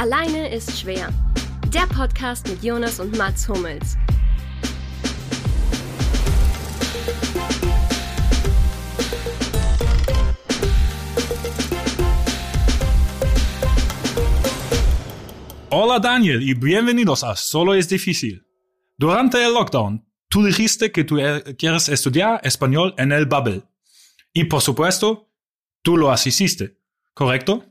Alleine ist schwer. Der Podcast mit Jonas und Mats Hummels. Hola Daniel y bienvenidos a Solo es difícil. Durante el lockdown, tú dijiste que tú eh, quieres estudiar español en el Bubble. Y por supuesto, tú lo hiciste, ¿correcto?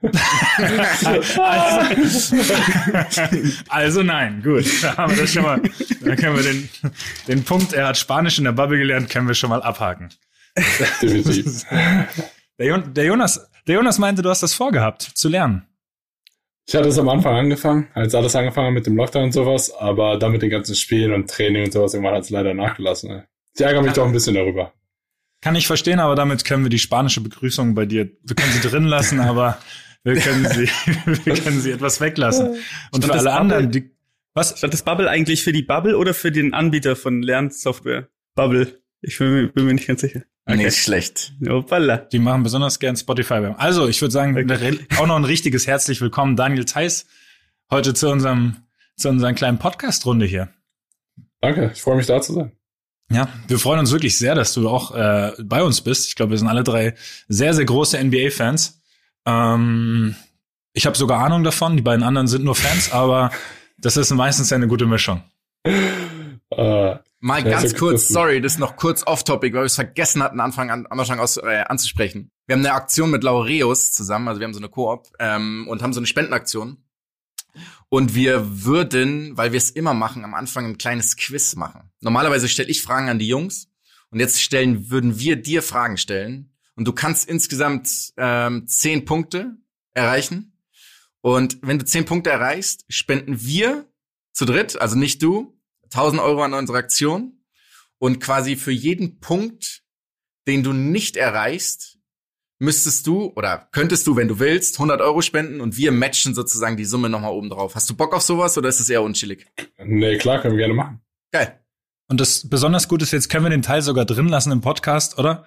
Also, also nein, gut. Da haben wir das schon mal. Da können wir den, den Punkt, er hat Spanisch in der Bubble gelernt, können wir schon mal abhaken. Definitiv. Der, der, Jonas, der Jonas meinte, du hast das vorgehabt, zu lernen. Ich hatte es am Anfang angefangen, als alles angefangen mit dem Lockdown und sowas, aber dann mit den ganzen Spielen und Training und sowas, irgendwann hat es leider nachgelassen. Ich ärgere mich ja. doch ein bisschen darüber. Kann ich verstehen, aber damit können wir die spanische Begrüßung bei dir, wir können sie drin lassen, aber wir können sie, wir können sie etwas weglassen. Und für alle anderen, die, was? Statt das Bubble eigentlich für die Bubble oder für den Anbieter von Lernsoftware? Bubble. Ich bin, bin mir nicht ganz sicher. Okay. Nicht schlecht. Opala. Die machen besonders gern Spotify. Also, ich würde sagen, okay. auch noch ein richtiges herzlich willkommen, Daniel Theiss, heute zu unserem, zu unserer kleinen Podcast-Runde hier. Danke, ich freue mich da zu sein. Ja, wir freuen uns wirklich sehr, dass du auch äh, bei uns bist. Ich glaube, wir sind alle drei sehr, sehr große NBA-Fans. Ähm, ich habe sogar Ahnung davon, die beiden anderen sind nur Fans, aber das ist meistens eine gute Mischung. Äh, Mal ja, ganz kurz, sorry, das ist noch kurz off-topic, weil wir es vergessen hatten, Anfang an, am Anfang aus, äh, anzusprechen. Wir haben eine Aktion mit Laureus zusammen, also wir haben so eine Koop ähm, und haben so eine Spendenaktion. Und wir würden, weil wir es immer machen, am Anfang ein kleines Quiz machen. Normalerweise stelle ich Fragen an die Jungs und jetzt stellen, würden wir dir Fragen stellen. Und du kannst insgesamt ähm, zehn Punkte erreichen. Und wenn du zehn Punkte erreichst, spenden wir zu dritt, also nicht du, 1000 Euro an unsere Aktion und quasi für jeden Punkt, den du nicht erreichst, müsstest du oder könntest du, wenn du willst, 100 Euro spenden und wir matchen sozusagen die Summe nochmal oben drauf. Hast du Bock auf sowas oder ist es eher unchillig? Nee, klar, können wir gerne machen. Geil. Und das besonders gut ist, jetzt können wir den Teil sogar drin lassen im Podcast, oder?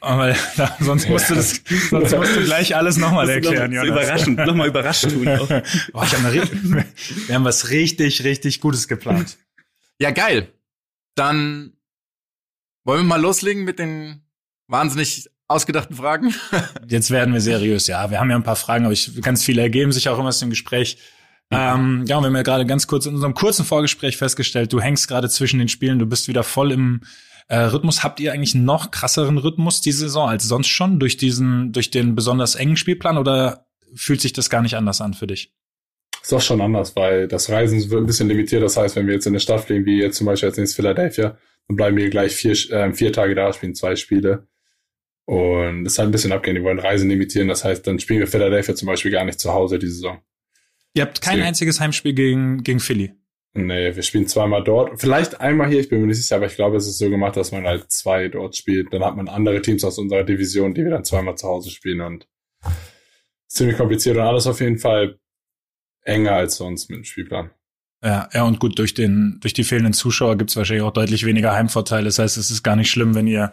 Aber sonst musst du das, sonst musst du gleich alles nochmal erklären, noch, Jonas. Überraschend, nochmal überrascht tun. Boah, ich hab eine, wir haben was richtig, richtig Gutes geplant. Ja, geil. Dann wollen wir mal loslegen mit den wahnsinnig ausgedachten Fragen. Jetzt werden wir seriös, ja. Wir haben ja ein paar Fragen, aber ich, ganz viele ergeben sich auch immer aus dem Gespräch. Ähm, ja, und wir haben ja gerade ganz kurz in unserem kurzen Vorgespräch festgestellt, du hängst gerade zwischen den Spielen, du bist wieder voll im äh, Rhythmus. Habt ihr eigentlich noch krasseren Rhythmus diese Saison als sonst schon durch diesen, durch den besonders engen Spielplan oder fühlt sich das gar nicht anders an für dich? ist auch schon anders, weil das Reisen wird ein bisschen limitiert. Das heißt, wenn wir jetzt in eine Stadt fliegen, wie jetzt zum Beispiel jetzt in Philadelphia, dann bleiben wir gleich vier, äh, vier Tage da, spielen zwei Spiele. Und das ist halt ein bisschen abgehen. Die wollen Reisen limitieren. Das heißt, dann spielen wir Philadelphia zum Beispiel gar nicht zu Hause die Saison. Ihr habt kein Deswegen. einziges Heimspiel gegen, gegen Philly. Nee, wir spielen zweimal dort. Vielleicht einmal hier, ich bin mir nicht sicher, aber ich glaube, es ist so gemacht, dass man halt zwei dort spielt. Dann hat man andere Teams aus unserer Division, die wir dann zweimal zu Hause spielen und ziemlich kompliziert und alles auf jeden Fall enger als sonst mit dem Spielplan. Ja, ja, und gut, durch den, durch die fehlenden Zuschauer gibt's wahrscheinlich auch deutlich weniger Heimvorteile. Das heißt, es ist gar nicht schlimm, wenn ihr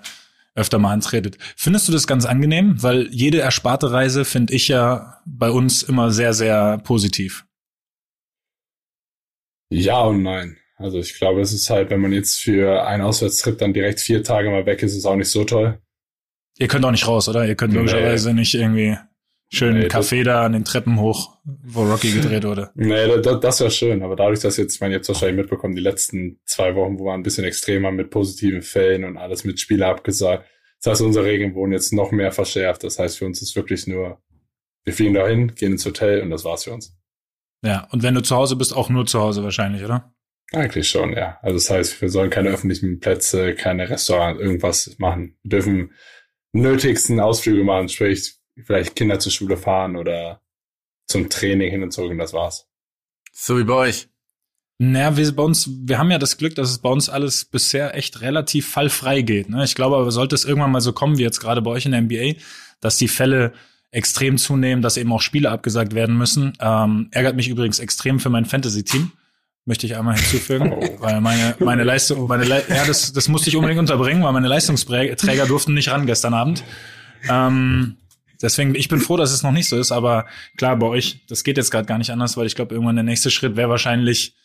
öfter mal antretet. Findest du das ganz angenehm? Weil jede ersparte Reise finde ich ja bei uns immer sehr, sehr positiv. Ja und nein. Also ich glaube, es ist halt, wenn man jetzt für einen Auswärtstrip dann direkt vier Tage mal weg ist, ist es auch nicht so toll. Ihr könnt auch nicht raus, oder? Ihr könnt logischerweise nicht irgendwie Schön nee, Café da an den Treppen hoch, wo Rocky gedreht wurde. Nee, das, das wäre schön. Aber dadurch, dass jetzt, ich meine, jetzt wahrscheinlich mitbekommen, die letzten zwei Wochen, wo wir ein bisschen extremer mit positiven Fällen und alles mit Spieler abgesagt. Das heißt, unsere Regeln wurden jetzt noch mehr verschärft. Das heißt, für uns ist wirklich nur, wir fliegen dahin, gehen ins Hotel und das war's für uns. Ja, und wenn du zu Hause bist, auch nur zu Hause wahrscheinlich, oder? Eigentlich schon, ja. Also das heißt, wir sollen keine öffentlichen Plätze, keine Restaurants, irgendwas machen. Wir dürfen nötigsten Ausflüge machen, sprich vielleicht Kinder zur Schule fahren oder zum Training hin und zurück und das war's. So wie bei euch. Naja, wir bei uns, wir haben ja das Glück, dass es bei uns alles bisher echt relativ fallfrei geht. Ne? Ich glaube aber, sollte es irgendwann mal so kommen, wie jetzt gerade bei euch in der NBA, dass die Fälle extrem zunehmen, dass eben auch Spiele abgesagt werden müssen. Ähm, ärgert mich übrigens extrem für mein Fantasy-Team. Möchte ich einmal hinzufügen, oh. weil meine, meine Leistung, meine Le ja, das, das musste ich unbedingt unterbringen, weil meine Leistungsträger durften nicht ran gestern Abend. Ähm, Deswegen, ich bin froh, dass es noch nicht so ist, aber klar, bei euch, das geht jetzt gerade gar nicht anders, weil ich glaube, irgendwann der nächste Schritt wäre wahrscheinlich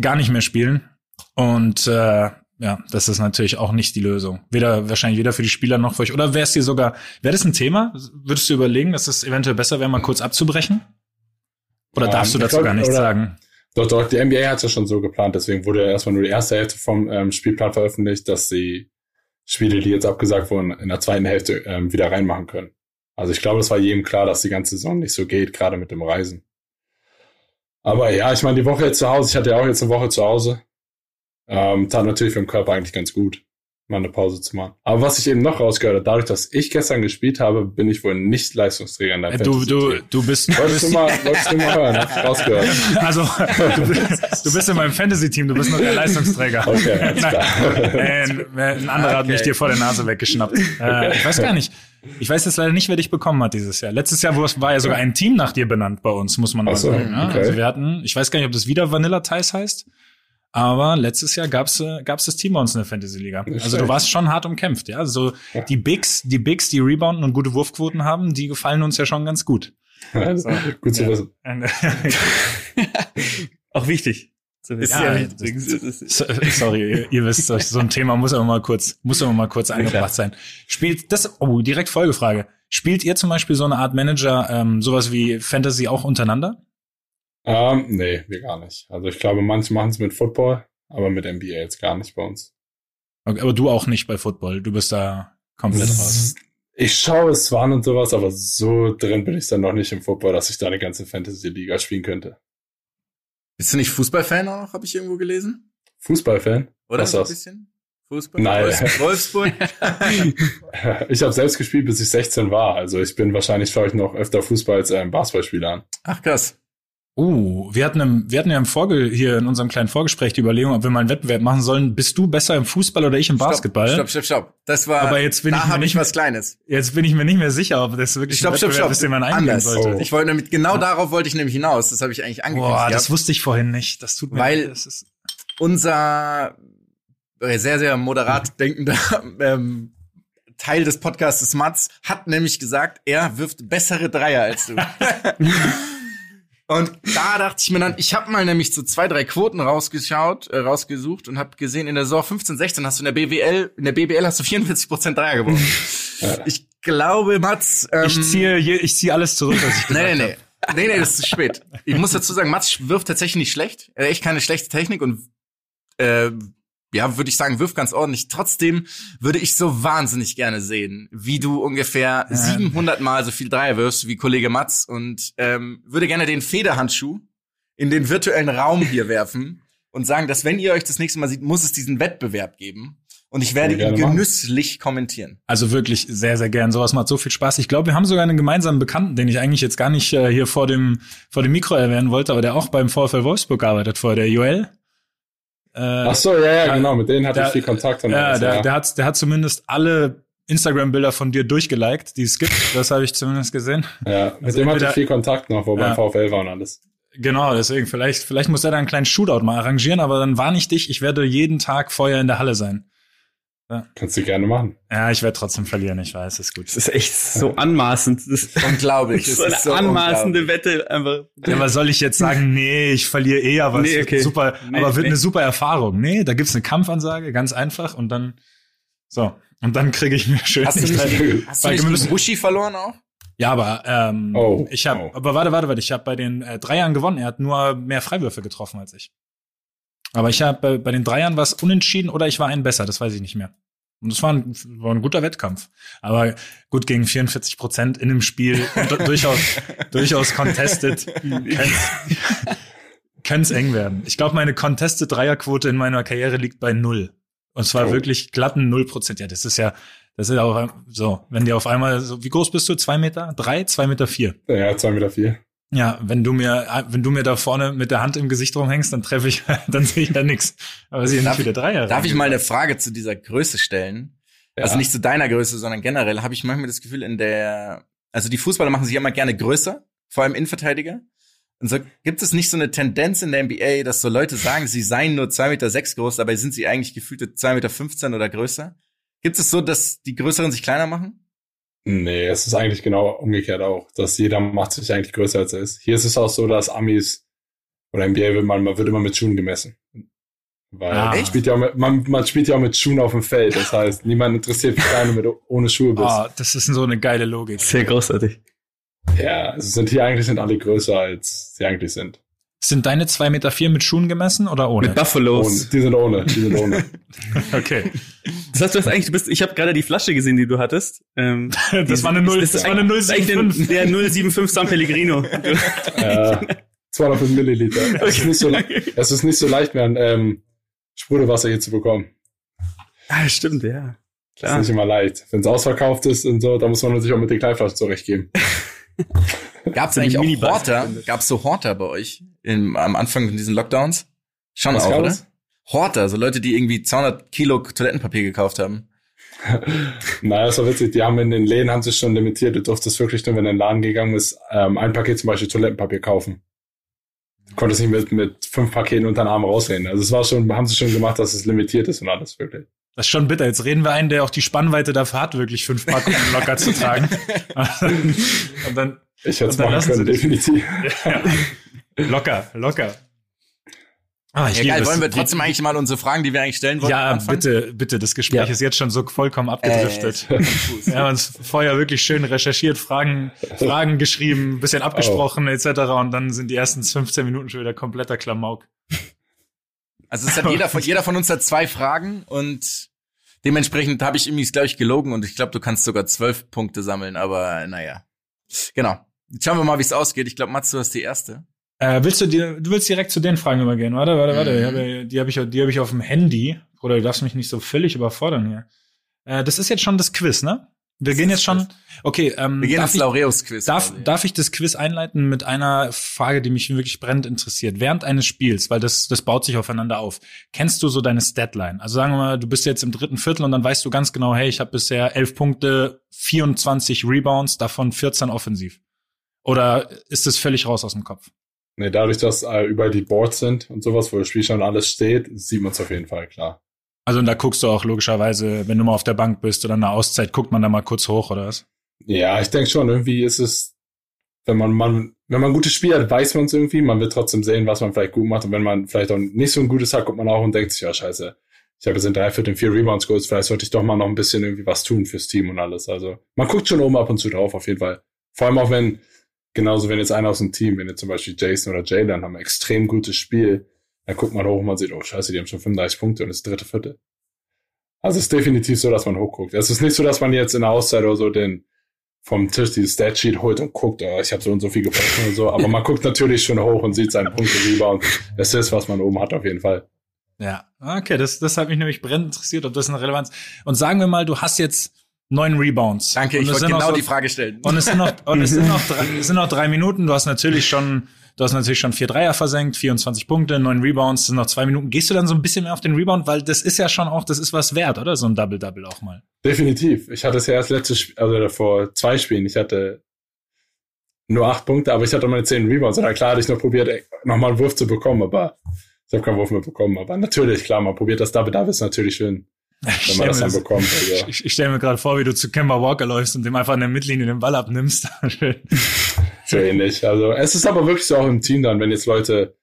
gar nicht mehr spielen. Und äh, ja, das ist natürlich auch nicht die Lösung. Weder wahrscheinlich weder für die Spieler noch für euch. Oder wäre es dir sogar, wäre das ein Thema? Würdest du überlegen, dass es eventuell besser wäre, mal kurz abzubrechen? Oder ja, darfst du dazu glaub, gar nichts sagen? Doch, doch, die NBA hat es ja schon so geplant, deswegen wurde ja erstmal nur die erste Hälfte vom ähm, Spielplan veröffentlicht, dass sie Spiele, die jetzt abgesagt wurden, in der zweiten Hälfte ähm, wieder reinmachen können. Also ich glaube, es war jedem klar, dass die ganze Saison nicht so geht, gerade mit dem Reisen. Aber ja, ich meine, die Woche jetzt zu Hause, ich hatte ja auch jetzt eine Woche zu Hause. Ähm, tat natürlich für den Körper eigentlich ganz gut, mal eine Pause zu machen. Aber was ich eben noch rausgehört habe, dadurch, dass ich gestern gespielt habe, bin ich wohl nicht Leistungsträger in der äh, Du, du, du bist. Wolltest du mal, wolltest du mal hören, hab rausgehört. Also, du bist, du bist in meinem Fantasy-Team, du bist nur der Leistungsträger. Okay, alles klar. Nein, ein anderer okay. hat mich dir vor der Nase weggeschnappt. Äh, ich weiß gar nicht. Ich weiß jetzt leider nicht, wer dich bekommen hat dieses Jahr. Letztes Jahr war ja sogar ein Team nach dir benannt bei uns, muss man mal so, sagen. Ne? Okay. Also wir hatten, ich weiß gar nicht, ob das wieder Vanilla Ties heißt. Aber letztes Jahr gab's äh, gab's das Team bei uns in der Fantasy Liga. Also du warst schon hart umkämpft, ja. Also ja. die Bigs, die Bigs, die rebounden und gute Wurfquoten haben, die gefallen uns ja schon ganz gut. Also, gut zu wissen. Auch wichtig. So ja, sorry, ihr, wisst, so ein Thema muss aber mal kurz, muss aber mal kurz angebracht sein. Spielt das, oh, direkt Folgefrage. Spielt ihr zum Beispiel so eine Art Manager, ähm, sowas wie Fantasy auch untereinander? Ähm, nee, wir gar nicht. Also ich glaube, manche machen es mit Football, aber mit NBA jetzt gar nicht bei uns. Okay, aber du auch nicht bei Football. Du bist da komplett raus. Ich schaue es zwar an und sowas, aber so drin bin ich dann noch nicht im Football, dass ich da eine ganze Fantasy-Liga spielen könnte. Bist du nicht Fußballfan auch, habe ich irgendwo gelesen? Fußballfan? Oder Was so ein bisschen? Fußball? Nein. Wolfsburg? ich habe selbst gespielt, bis ich 16 war. Also ich bin wahrscheinlich, schaue ich noch öfter Fußball als ähm, Basketballspieler an. Ach krass. Uh, wir hatten, im, wir hatten ja im Vorge hier in unserem kleinen Vorgespräch die Überlegung, ob wir mal einen Wettbewerb machen sollen. Bist du besser im Fußball oder ich im Basketball? Stopp, stopp, stopp. Das war. Aber jetzt bin da ich mir nicht ich was Kleines. Jetzt bin ich mir nicht mehr sicher, ob das wirklich stopp, ein Wettbewerb stopp, ist, den man eingehen Anders. sollte. Oh. Ich wollte nämlich genau darauf wollte ich nämlich hinaus. Das habe ich eigentlich angekündigt. Boah, das wusste ich vorhin nicht. Das tut mir Weil ist unser äh, sehr sehr moderat denkender ähm, Teil des Podcasts Mats hat nämlich gesagt, er wirft bessere Dreier als du. Und da dachte ich mir dann, ich habe mal nämlich so zwei, drei Quoten rausgeschaut, äh, rausgesucht und habe gesehen, in der Saison 15, 16 hast du in der BWL, in der BBL hast du 44 Prozent Dreier gewonnen. ich glaube, Mats. Ähm, ich ziehe, ich ziehe alles zurück, was ich gesagt nee, nee, nee. Nee, nee, das ist zu spät. Ich muss dazu sagen, Mats wirft tatsächlich nicht schlecht. Er hat echt keine schlechte Technik und äh, ja, würde ich sagen, wirf ganz ordentlich. Trotzdem würde ich so wahnsinnig gerne sehen, wie du ungefähr ja. 700 Mal so viel Dreier wirfst wie Kollege Matz und ähm, würde gerne den Federhandschuh in den virtuellen Raum hier werfen und sagen, dass wenn ihr euch das nächste Mal sieht, muss es diesen Wettbewerb geben. Und ich werde ihn genüsslich machen. kommentieren. Also wirklich sehr, sehr gern. Sowas macht so viel Spaß. Ich glaube, wir haben sogar einen gemeinsamen Bekannten, den ich eigentlich jetzt gar nicht äh, hier vor dem, vor dem Mikro erwähnen wollte, aber der auch beim VfL Wolfsburg arbeitet vor der Joel. Äh, Ach so, ja, ja, genau, mit denen hatte der, ich viel Kontakt. Ja, alles, der, ja. der, hat, der hat zumindest alle Instagram-Bilder von dir durchgeliked, die es gibt. Das habe ich zumindest gesehen. Ja, mit also dem hatte ich viel Kontakt noch, wo ja. beim VfL war und alles. Genau, deswegen, vielleicht, vielleicht muss er da einen kleinen Shootout mal arrangieren, aber dann warne ich dich, ich werde jeden Tag vorher in der Halle sein. Ja. Kannst du gerne machen. Ja, ich werde trotzdem verlieren, ich weiß, ist gut. Das ist echt so anmaßend. Das ist unglaublich. Das ist so eine so anmaßende Wette einfach. Ja, was soll ich jetzt sagen? Nee, ich verliere eh, aber nee, okay. super, nee, aber wird nee. eine super Erfahrung. Nee, da gibt's eine Kampfansage, ganz einfach und dann so. Und dann kriege ich mir schön. Hast du nicht, hast du nicht Bushi verloren auch? Ja, aber ähm, oh, ich habe, oh. aber warte, warte, warte, ich habe bei den äh, Dreiern gewonnen. Er hat nur mehr Freiwürfe getroffen als ich. Aber ich habe bei, bei den Dreiern was unentschieden oder ich war ein besser, das weiß ich nicht mehr. Und das war ein, war ein guter Wettkampf. Aber gut, gegen 44 Prozent in dem Spiel, durchaus, durchaus contested, könnte es eng werden. Ich glaube, meine contested Dreierquote in meiner Karriere liegt bei null. Und zwar oh. wirklich glatten null Prozent. Ja, das ist ja, das ist auch so, wenn die auf einmal so, wie groß bist du? Zwei Meter? Drei? Zwei Meter vier? Ja, zwei Meter vier. Ja, wenn du mir, wenn du mir da vorne mit der Hand im Gesicht rumhängst, dann treffe ich, dann sehe ich da nix. Aber sie nicht wieder Dreier. Darf ich mal eine Frage zu dieser Größe stellen? Ja. Also nicht zu deiner Größe, sondern generell habe ich manchmal das Gefühl in der, also die Fußballer machen sich immer gerne größer, vor allem Innenverteidiger. Und so gibt es nicht so eine Tendenz in der NBA, dass so Leute sagen, sie seien nur zwei Meter sechs groß, dabei sind sie eigentlich gefühlte zwei Meter fünfzehn oder größer. Gibt es so, dass die Größeren sich kleiner machen? Nee, es ist eigentlich genau umgekehrt auch, dass jeder macht sich eigentlich größer als er ist. Hier ist es auch so, dass Amis oder NBA wird man, man wird immer mit Schuhen gemessen. Weil ah. man, spielt ja auch mit, man, man spielt ja auch mit Schuhen auf dem Feld. Das heißt, niemand interessiert, wie klein du mit ohne Schuhe bist. Ah, das ist so eine geile Logik. Sehr großartig. Ja, also sind hier eigentlich sind alle größer, als sie eigentlich sind. Sind deine zwei Meter vier mit Schuhen gemessen oder ohne? Mit Buffalos. Ohne. Die sind ohne. Die sind ohne. okay. Das heißt, du hast eigentlich, du bist, ich habe gerade die Flasche gesehen, die du hattest. Ähm, das, die, war eine 0, das, das war eine 075. Der 075 San Pellegrino. ja, 205 Milliliter. Okay. Es, ist nicht so, es ist nicht so leicht mehr, ein ähm, Sprudelwasser hier zu bekommen. Ah, stimmt, ja. Klar. Das ist nicht immer leicht. Wenn es ausverkauft ist und so, da muss man sich auch mit den Kleinflaschen zurechtgeben. Gab es eigentlich auch Horter? Gab es so Horter bei euch im, am Anfang von diesen Lockdowns? Schon Was auch, oder? Horter, so Leute, die irgendwie 200 Kilo Toilettenpapier gekauft haben. naja, ist doch witzig. Die haben in den Läden haben sich schon limitiert. Du durftest wirklich nur, wenn du in den Laden gegangen bist, ähm, ein Paket zum Beispiel Toilettenpapier kaufen. Du konntest nicht mit, mit fünf Paketen unter den Arm rausreden. Also es war schon, haben sie schon gemacht, dass es limitiert ist und alles wirklich. Das ist schon bitter. Jetzt reden wir einen, der auch die Spannweite dafür hat, wirklich fünf Packungen locker zu tragen. und dann, ich hätte es machen können, definitiv. Ja, locker, locker. Ah, ich ja, geil, wollen wir trotzdem eigentlich mal unsere Fragen, die wir eigentlich stellen wollen? Ja, bitte, bitte. Das Gespräch ja. ist jetzt schon so vollkommen abgedriftet. Äh, wir haben uns vorher wirklich schön recherchiert, Fragen, Fragen geschrieben, bisschen abgesprochen oh. etc. Und dann sind die ersten 15 Minuten schon wieder kompletter Klamauk. Also es hat jeder von, jeder von uns hat zwei Fragen und dementsprechend habe ich irgendwie, glaube ich, gelogen und ich glaube, du kannst sogar zwölf Punkte sammeln, aber naja. Genau. Jetzt schauen wir mal, wie es ausgeht. Ich glaube, Mats, du hast die erste. Äh, willst du dir, du willst direkt zu den Fragen übergehen? Warte, warte, warte. Mhm. Die habe ich, die habe ich auf dem Handy. Oder du darfst mich nicht so völlig überfordern hier. Äh, das ist jetzt schon das Quiz, ne? Wir gehen jetzt schon. Okay, ähm, wir gehen ins Laureus-Quiz. Darf, darf ich das Quiz einleiten mit einer Frage, die mich wirklich brennend interessiert? Während eines Spiels, weil das, das baut sich aufeinander auf. Kennst du so deine Statline? Also sagen wir mal, du bist jetzt im dritten Viertel und dann weißt du ganz genau, hey, ich habe bisher elf Punkte, 24 Rebounds, davon 14 offensiv. Oder ist das völlig raus aus dem Kopf? Nee, dadurch, dass äh, überall die Boards sind und sowas, wo das Spiel schon alles steht, sieht man es auf jeden Fall, klar. Also und da guckst du auch logischerweise, wenn du mal auf der Bank bist oder eine Auszeit, guckt man da mal kurz hoch, oder was? Ja, ich denke schon, irgendwie ist es, wenn man, man, wenn man ein gutes Spiel hat, weiß man es irgendwie, man wird trotzdem sehen, was man vielleicht gut macht. Und wenn man vielleicht auch nicht so ein gutes hat, guckt man auch und denkt sich, ja, scheiße, ich habe jetzt in drei Vierteln vier Rebounds geholt, vielleicht sollte ich doch mal noch ein bisschen irgendwie was tun fürs Team und alles. Also man guckt schon oben ab und zu drauf, auf jeden Fall. Vor allem auch wenn, genauso wenn jetzt einer aus dem Team, wenn jetzt zum Beispiel Jason oder Jalen haben ein extrem gutes Spiel, dann guckt man hoch und man sieht, oh scheiße, die haben schon 35 Punkte und das dritte Viertel. Also es ist definitiv so, dass man hochguckt. Es ist nicht so, dass man jetzt in der Auszeit oder so den vom Tisch dieses Statsheet holt und guckt, oh, ich habe so und so viel gepostet und so. Aber man guckt natürlich schon hoch und sieht seinen Punkte Rebound. Es ist, was man oben hat, auf jeden Fall. Ja, okay, das, das hat mich nämlich brennend interessiert, ob das eine Relevanz. Und sagen wir mal, du hast jetzt neun Rebounds. Danke, ich wollte genau so, die Frage stellen. Und es sind noch, und es sind noch, drei, es sind noch drei Minuten. Du hast natürlich schon Du hast natürlich schon vier Dreier versenkt, 24 Punkte, neun Rebounds, sind noch zwei Minuten. Gehst du dann so ein bisschen mehr auf den Rebound, weil das ist ja schon auch, das ist was wert, oder? So ein Double-Double auch mal. Definitiv. Ich hatte es ja erst letztes Spiel, also vor zwei Spielen. Ich hatte nur acht Punkte, aber ich hatte meine zehn Rebounds. Und klar hatte ich noch probiert, nochmal einen Wurf zu bekommen, aber ich habe keinen Wurf mehr bekommen. Aber natürlich, klar, man probiert das Double-Double ist natürlich schön. Wenn man das dann bekommt. Also. Ich, ich stelle mir gerade vor, wie du zu Kemba Walker läufst und dem einfach in der Mittellinie den Ball abnimmst. so ähnlich. Also es ist aber wirklich so auch im Team dann, wenn jetzt Leute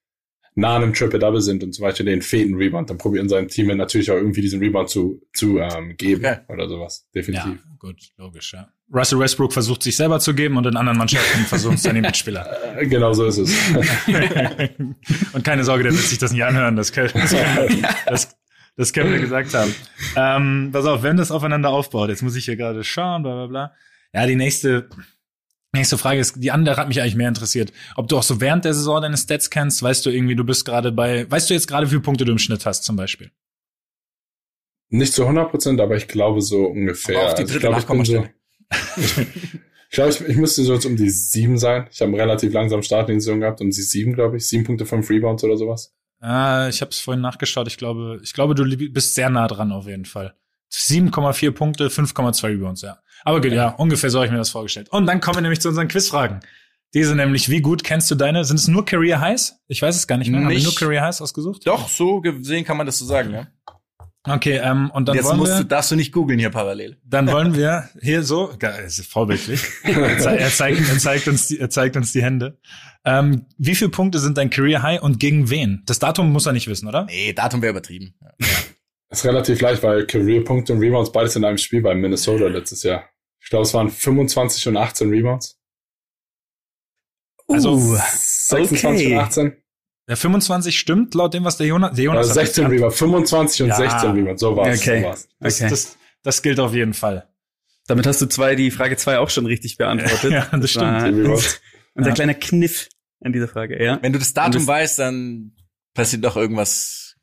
nah an einem Triple-Double sind und zum Beispiel den fehlen Rebound, dann probieren seinem Team natürlich auch irgendwie diesen Rebound zu, zu ähm, geben okay. oder sowas. Definitiv. Ja, gut, logisch, ja. Russell Westbrook versucht sich selber zu geben und in anderen Mannschaften versuchen es dann die Mitspieler. genau so ist es. und keine Sorge, der wird sich das nicht anhören. Das, können, das, das können wir gesagt haben. Ähm, pass auf, wenn das aufeinander aufbaut, jetzt muss ich hier gerade schauen, bla bla bla. Ja, die nächste, nächste Frage ist, die andere hat mich eigentlich mehr interessiert. Ob du auch so während der Saison deine Stats kennst, weißt du irgendwie, du bist gerade bei, weißt du jetzt gerade, wie viele Punkte du im Schnitt hast zum Beispiel? Nicht zu 100 Prozent, aber ich glaube so ungefähr. Aber auf die dritte also ich glaube, ich, so, ich, glaube, ich, ich müsste so jetzt um die sieben sein. Ich habe einen relativ langsamen Start in die Saison gehabt, um die sieben, glaube ich. Sieben Punkte, fünf Rebounds oder sowas. Ah, ich habe es vorhin nachgeschaut. Ich glaube, ich glaube, du bist sehr nah dran auf jeden Fall. 7,4 Punkte, 5,2 Rebounds, ja. Aber gut, ja, ungefähr so habe ich mir das vorgestellt. Und dann kommen wir nämlich zu unseren Quizfragen. Diese nämlich, wie gut kennst du deine? Sind es nur Career Highs? Ich weiß es gar nicht mehr. Haben wir nur Career Highs ausgesucht? Doch, so gesehen kann man das so sagen, ja. Okay, ähm, und dann Jetzt wollen musst wir, du, darfst du nicht googeln hier parallel. dann wollen wir hier so, ist vorbildlich. er, zei- er, zeigt, er zeigt uns, die, er zeigt uns die Hände. Ähm, wie viele Punkte sind dein Career High und gegen wen? Das Datum muss er nicht wissen, oder? Nee, Datum wäre übertrieben. Ja. Ist relativ leicht, weil Career-Punkte und Rebounds beides in einem Spiel bei Minnesota letztes Jahr. Ich glaube, es waren 25 und 18 Rebounds. Also, Uh, 26 okay. und 18. Der 25 stimmt laut dem, was der Jonas, der Jonas Also hat 16 gesagt. Rebounds, 25 und Ja. 16 Rebounds. So war's. Okay. So war's. Das, Okay. das, das gilt auf jeden Fall. Damit hast du zwei, die Frage zwei auch schon richtig beantwortet. Ja, das stimmt. war Die Rebounds. Unser Ja. kleiner Kniff an dieser Frage, ja. Wenn du das Datum das- weißt, dann passiert doch irgendwas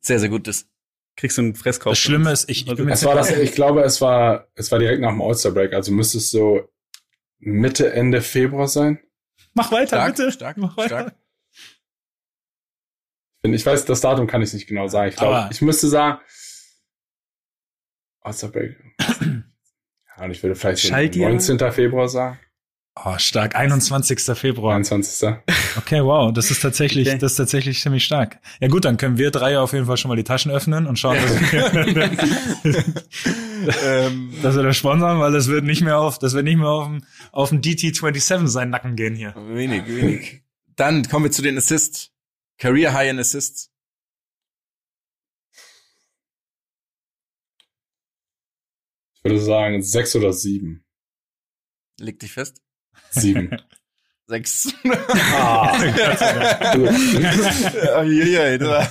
sehr, sehr Gutes. Kriegst du einen Fresskorb. Das Schlimme ist, ich, ich Es war das, ich glaube, es war, es war direkt nach dem All-Star-Break. Also müsste es so Mitte, Ende Februar sein. Mach weiter, Stark, bitte. stark, Mach weiter. stark. Ich weiß, das Datum kann ich nicht genau sagen. Ich glaube, ich müsste sagen, All-Star-Break. Ja, und ich würde vielleicht Schaltjahr? 19. Februar sagen. Oh, stark. 21. Februar. 21. Okay, wow. Das ist tatsächlich, Okay. das ist tatsächlich ziemlich stark. Ja gut, dann können wir drei auf jeden Fall schon mal die Taschen öffnen und schauen, dass wir, ähm, dass wir das sponsern, weil das wird nicht mehr auf, das wird nicht mehr auf dem, auf dem DT27 seinen Nacken gehen hier. wenig, wenig. Dann kommen wir zu den Assists. Career High in Assists. Ich würde sagen, sechs oder sieben. Leg dich fest. Sieben. Sechs. ah. War-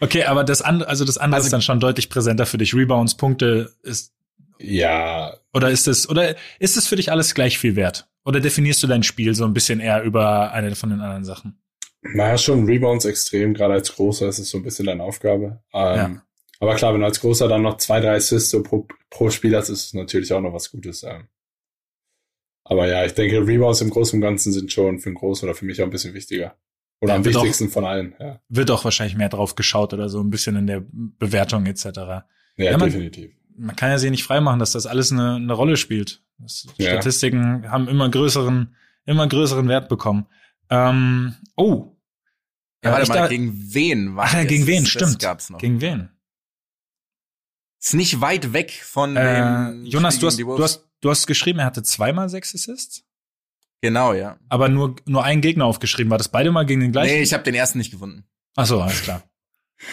Okay, aber das andere, also das andere Also- ist dann schon deutlich präsenter für dich. Rebounds, Punkte ist, ja, oder ist es, oder ist es für dich alles gleich viel wert? Oder definierst du dein Spiel so ein bisschen eher über eine von den anderen Sachen? naja, schon Rebounds extrem, gerade als Großer ist es so ein bisschen deine Aufgabe. Ähm, Ja. Aber klar, wenn du als Großer dann noch zwei, drei Assists so pro, pro Spiel hast, ist es natürlich auch noch was Gutes. Ähm. Aber ja, ich denke, Rebounds im Großen und Ganzen sind schon für einen Großen oder für mich auch ein bisschen wichtiger. Oder Ja, am wird auch- wichtigsten von allen, ja. Wird auch wahrscheinlich mehr drauf geschaut oder so ein bisschen in der Bewertung etc. Ja, Ja, man- definitiv. man kann ja sich nicht freimachen, dass das alles eine, eine Rolle spielt. Das, Ja. Statistiken haben immer größeren, immer größeren Wert bekommen. Ähm, oh. Ja, warte mal, da- gegen wen war Ach ja, das? gegen wen, Das stimmt. gab's noch. Gegen wen? Ist nicht weit weg von Äh, dem Jonas, du hast, du hast, du hast geschrieben, er hatte zweimal sechs Assists, Genau, ja. aber nur, nur einen Gegner aufgeschrieben. War das beide mal gegen den gleichen? Nee, ich habe den ersten nicht gefunden. Ach so, alles klar.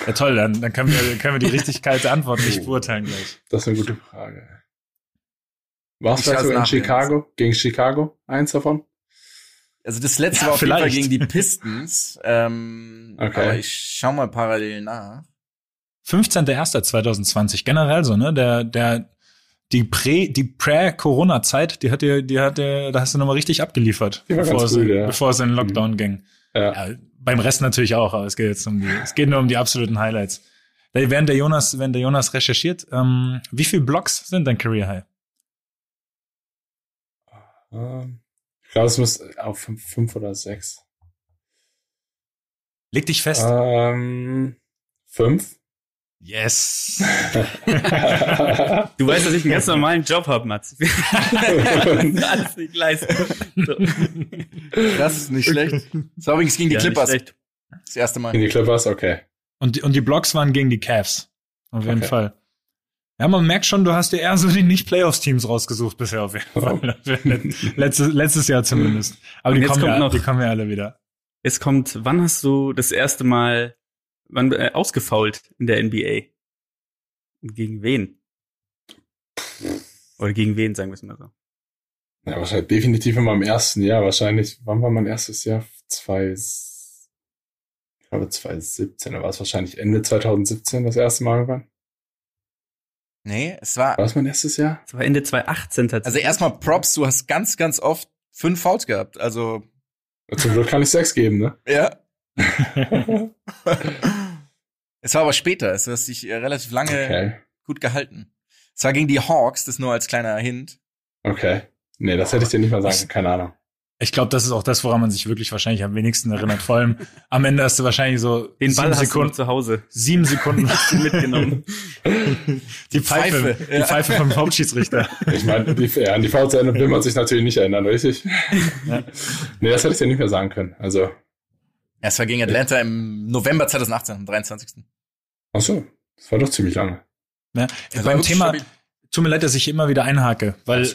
Ja, toll, dann, dann können wir, können wir die Richtigkeit der Antwort nicht Oh. beurteilen gleich. Das ist eine gute Frage. Warst Ich du also in Chicago? Gegen Chicago? Eins davon? Also das letzte Ja, war auf jeden Fall vielleicht. gegen die Pistons. Ähm, Okay. Aber ich schau mal parallel nach. 15.01.2020, generell so, ne? Der, der, die Prä, die Prä-Corona-Zeit, die hat dir, die hat dir, da hast du nochmal richtig abgeliefert, bevor, es, ja. bevor es in den Lockdown ging. Ja. Ja, beim Rest natürlich auch, aber es geht jetzt um die, es geht nur um die absoluten Highlights. Während der Jonas, wenn der Jonas recherchiert, ähm, wie viel Blocks sind dein Career High? Ähm, Ich glaube, es muss auf fünf, fünf oder sechs. Leg dich fest. Ähm, fünf? Yes. Du weißt, dass ich einen ganz normalen Job habe, Mats. Alles nicht leisten. So. Das ist nicht schlecht. Das war übrigens gegen die Ja, nicht Clippers. schlecht. Das erste Mal. In die Clippers? Okay. Und, die- und die Blocks waren gegen die Cavs. Auf jeden Okay. Fall. Ja, man merkt schon, du hast dir eher so die Nicht-Playoffs-Teams rausgesucht bisher auf jeden Fall. letztes, letztes Jahr zumindest. Aber Und die jetzt kommen, kommt ja, noch- die kommen ja alle wieder. Es kommt, wann hast du das erste Mal wann, äh, ausgefault in der NBA? Und gegen wen? Oder gegen wen, sagen wir es mal so. Ja, wahrscheinlich definitiv in meinem ersten Jahr. Wahrscheinlich, wann war mein erstes Jahr? Zwei, ich glaube 2017. Da war es wahrscheinlich Ende 2017 das erste Mal irgendwann. Nee, es war. War das mein erstes Jahr? Das war Ende 2018 Also tatsächlich. erstmal Props, du hast ganz, ganz oft fünf Fouls gehabt. Also, Zum Glück kann ich sechs geben, ne? ja. es war aber später. Es hat sich äh, relativ lange Okay. gut gehalten. Es war gegen die Hawks, das nur als kleiner Hint. Okay. Nee, das hätte ich dir nicht mal sagen können. Keine Ahnung. Ich glaube, das ist auch das, woran man sich wirklich wahrscheinlich am wenigsten erinnert. Vor allem am Ende hast du wahrscheinlich so Den Ball sieben hast du Sekunden, zu Hause sieben Sekunden mitgenommen. die Pfeife, Pfeife, die. Pfeife vom Hauptschiedsrichter. Ich meine, die, ja, an die Fouls will man sich natürlich nicht erinnern, richtig? Ja. Nee, das hätte ich dir nicht mehr sagen können. Also, Ja, es war gegen Atlanta im November 2018, am 23. ach so. Das war doch ziemlich lange. Ja, beim Thema, stabil. tut mir leid, dass ich immer wieder einhake, weil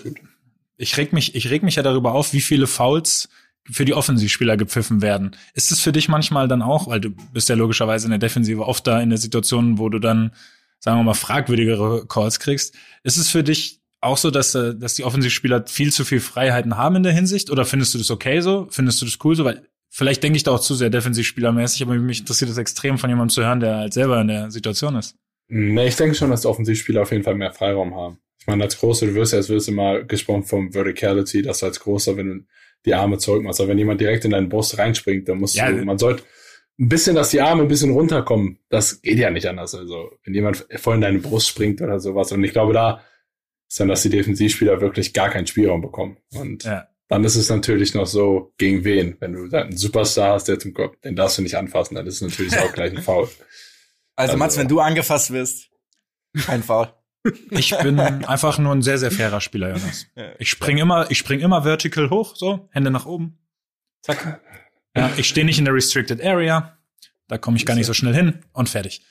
ich reg mich, ich reg mich ja darüber auf, wie viele Fouls für die Offensivspieler gepfiffen werden. Ist es für dich manchmal dann auch, weil du bist ja logischerweise in der Defensive oft da in der Situation, wo du dann, sagen wir mal, fragwürdigere Calls kriegst. Ist es für dich auch so, dass, äh, dass die Offensivspieler viel zu viel Freiheiten haben in der Hinsicht? Oder findest du das okay so? Findest du das cool so? Weil vielleicht denke ich da auch zu sehr defensivspielermäßig, aber mich interessiert das extrem von jemandem zu hören, der halt selber in der Situation ist. Nee, ich denke schon, dass die Offensivspieler auf jeden Fall mehr Freiraum haben. Ich meine, als Großer, du wirst ja, es wird immer gesprochen vom Verticality, dass du als Großer, wenn du die Arme zurückmachst, aber wenn jemand direkt in deinen Brust reinspringt, dann musst ja, du, man sollte ein bisschen, dass die Arme ein bisschen runterkommen. Das geht ja nicht anders. Also, wenn jemand voll in deine Brust springt oder sowas. Und ich glaube, da ist dann, dass die Defensivspieler wirklich gar keinen Spielraum bekommen. Und ja. Dann ist es natürlich noch so, gegen wen? Wenn du einen Superstar hast, der zum Kopf, den darfst du nicht anfassen, dann ist es natürlich auch gleich ein Foul. Also, also Mats, wenn du angefasst wirst, kein Foul. Ich bin einfach nur ein sehr, sehr fairer Spieler, Jonas. Ich spring immer, ich spring immer vertical hoch, so, Hände nach oben. Zack. Ja, ich stehe nicht in der restricted area. Da komme ich gar nicht so schnell hin und fertig.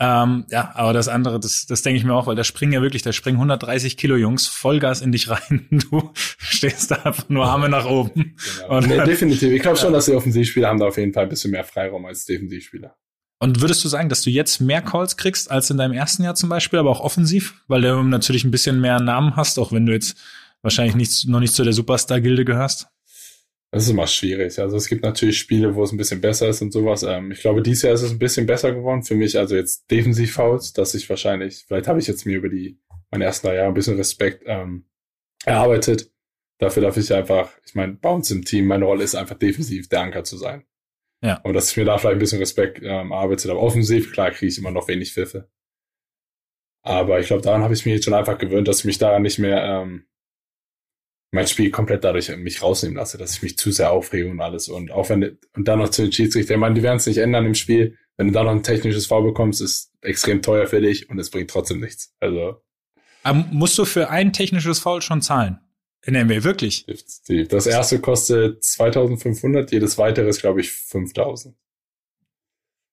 Ähm, ja, aber das andere, das, das denke ich mir auch, weil da springen ja wirklich, da springen 130 Kilo Jungs Vollgas in dich rein. Du stehst da einfach nur Arme nach oben. Genau. Und, nee, definitiv. Ich glaube schon, dass die Offensivspieler haben da auf jeden Fall ein bisschen mehr Freiraum als Defensivspieler. Und würdest du sagen, dass du jetzt mehr Calls kriegst als in deinem ersten Jahr zum Beispiel, aber auch offensiv, weil du natürlich ein bisschen mehr Namen hast, auch wenn du jetzt wahrscheinlich nicht, noch nicht zu der Superstar-Gilde gehörst? Das ist immer schwierig. Also es gibt natürlich Spiele, wo es ein bisschen besser ist und sowas. Ähm, ich glaube, dieses Jahr ist es ein bisschen besser geworden für mich. Also jetzt defensiv Fouls, dass ich wahrscheinlich, vielleicht habe ich jetzt mir über die meine ersten drei Jahre ein bisschen Respekt ähm, erarbeitet. Dafür darf ich einfach, ich meine, bei uns im Team, meine Rolle ist einfach defensiv der Anker zu sein. Ja. Und dass ich mir da vielleicht ein bisschen Respekt ähm, arbeitet. Aber offensiv, klar, kriege ich immer noch wenig Pfiffe. Aber ich glaube, daran habe ich mich jetzt schon einfach gewöhnt, dass ich mich daran nicht mehr ähm, mein Spiel komplett dadurch mich rausnehmen lasse, dass ich mich zu sehr aufrege und alles. Und auch wenn, und dann noch zu den Schiedsrichter, ich meine, die werden es nicht ändern im Spiel. Wenn du da noch ein technisches Foul bekommst, ist extrem teuer für dich und es bringt trotzdem nichts. Also. Aber musst du für ein technisches Foul schon zahlen? In NBA, wirklich? Das erste kostet 2500, jedes weitere ist, glaube ich, 5000.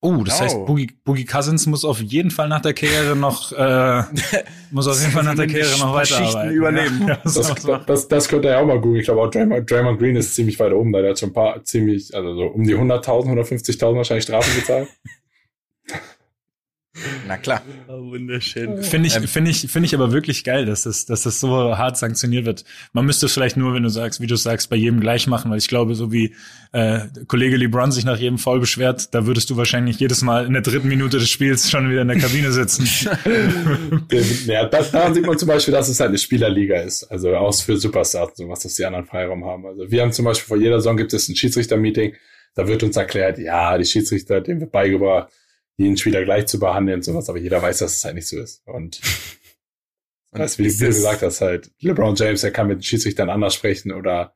Oh, das oh. heißt, Boogie, Boogie Cousins muss auf jeden Fall nach der Karriere noch, äh, muss auf jeden Fall nach der Karriere noch weiterarbeiten. übernehmen. Ja, das, das, das, das könnte er auch mal googeln. Ich glaube auch Draymond, Draymond Green ist ziemlich weit oben, da der hat schon ein paar ziemlich, also so um die 100.000, 150.000 wahrscheinlich Strafen gezahlt. Na klar. Oh, wunderschön. Finde ich, ähm, finde ich, finde ich aber wirklich geil, dass das, dass das so hart sanktioniert wird. Man müsste es vielleicht nur, wenn du sagst, wie du sagst, bei jedem gleich machen, weil ich glaube, so wie äh, Kollege LeBron sich nach jedem Foul beschwert, da würdest du wahrscheinlich jedes Mal in der dritten Minute des Spiels schon wieder in der Kabine sitzen. ja, das, daran sieht man zum Beispiel, dass es halt eine Spielerliga ist. Also aus für Superstars und sowas, dass die anderen Freiraum haben. Also wir haben zum Beispiel vor jeder Saison gibt es ein Schiedsrichter-Meeting, da wird uns erklärt, ja, die Schiedsrichter, denen wird beigebracht, jeden Spieler gleich zu behandeln und sowas, aber jeder weiß, dass es halt nicht so ist. Und, und das, wie du gesagt hast, halt, LeBron James, der kann mit den Schiedsrichtern anders sprechen oder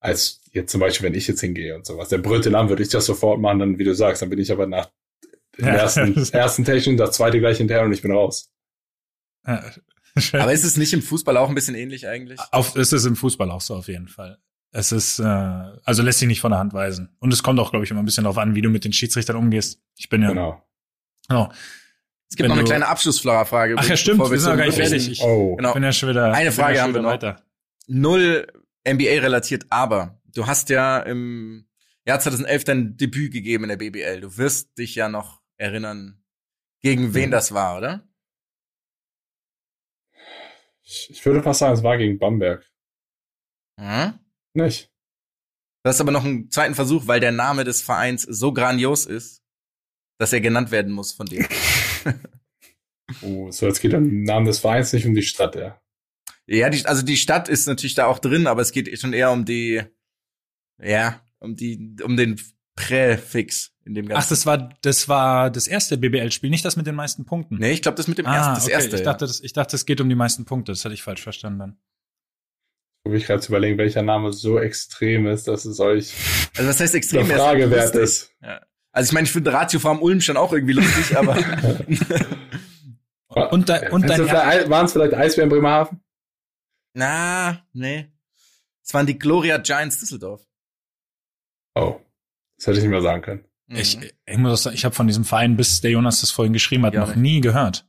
als jetzt zum Beispiel, wenn ich jetzt hingehe und sowas. Der brüllt den an, würde ich das sofort machen, dann, wie du sagst, dann bin ich aber nach dem ersten, ersten Technik, das zweite gleich hinterher und ich bin raus. aber ist es nicht im Fußball auch ein bisschen ähnlich eigentlich? Auf, ist es im Fußball auch so auf jeden Fall. Es ist, äh, also lässt sich nicht von der Hand weisen. Und es kommt auch, glaube ich, immer ein bisschen darauf an, wie du mit den Schiedsrichtern umgehst. Ich bin ja. Genau. Genau. Es gibt noch eine kleine Abschlussfrage. Ach ja, stimmt. Wir sind noch gar nicht fertig. Ich oh. genau. bin ja schon wieder. Eine Frage haben wir noch. Weiter. Null NBA relatiert, aber du hast ja im Jahr 2011 dein Debüt gegeben in der BBL. Du wirst dich ja noch erinnern, gegen wen mhm. das war, oder? Ich würde fast sagen, es war gegen Bamberg. Hm? Nicht. Du hast aber noch einen zweiten Versuch, weil der Name des Vereins so grandios ist, dass er genannt werden muss von dir. oh, so jetzt geht um den Namen des Vereins, nicht um die Stadt, ja. Ja, die, also die Stadt ist natürlich da auch drin, aber es geht schon eher um die, ja, um die, um den Präfix in dem ganzen. Ach, das war, das war das erste BBL-Spiel, nicht das mit den meisten Punkten. Nee, ich glaube, das mit dem ah, ersten, das okay. erste. Ich dachte, ja. das, ich dachte, es geht um die meisten Punkte. Das hatte ich falsch verstanden dann probiere ich gerade zu überlegen, welcher Name so extrem ist, dass es euch also was heißt extrem eine Frage wert ist. Ja. Also ich meine, ich finde Ratio Farm Ulm schon auch irgendwie lustig, aber und, de und dein waren es vielleicht Eisbären Bremerhaven? Na, nee. Es waren die Gloria Giants Düsseldorf. Oh, das hätte ich nicht mehr sagen können. Mhm. Ich, ich muss sagen, ich habe von diesem Verein, bis der Jonas das vorhin geschrieben hat, ja, noch nie gehört.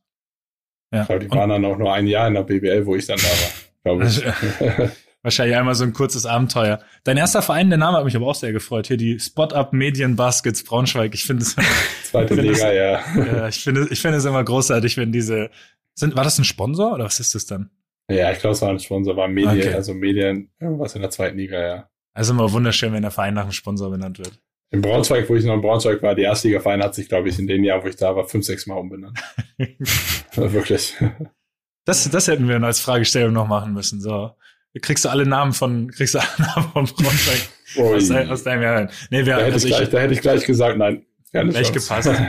Ja. Ich glaube, die waren dann auch nur ein Jahr in der BBL, wo ich dann da war, glaube ich. Wahrscheinlich einmal so ein kurzes Abenteuer. Dein erster Verein, der Name hat mich aber auch sehr gefreut. Hier die Spot-Up Medien Baskets Braunschweig. Ich finde es. Zweite Liga, das, ja. ja. Ich finde, ich finde es immer großartig, wenn diese, sind, war das ein Sponsor oder was ist das dann? Ja, ich glaube, es war ein Sponsor, war Medien, okay. also Medien, irgendwas in der zweiten Liga, ja. Also immer wunderschön, wenn der Verein nach einem Sponsor benannt wird. In Braunschweig, wo ich noch in Braunschweig war, die Erstliga-Verein hat sich, glaube ich, in den Jahren, wo ich da war, fünf, sechs Mal umbenannt. Wirklich. Das, das hätten wir als Fragestellung noch machen müssen. So kriegst du alle Namen von, kriegst du alle Namen von Braunschweig aus, dein, aus, deinem Jahr. Nee, wir, da, hätte also ich gleich, da hätte ich gleich gesagt, nein. Gleich gepasst.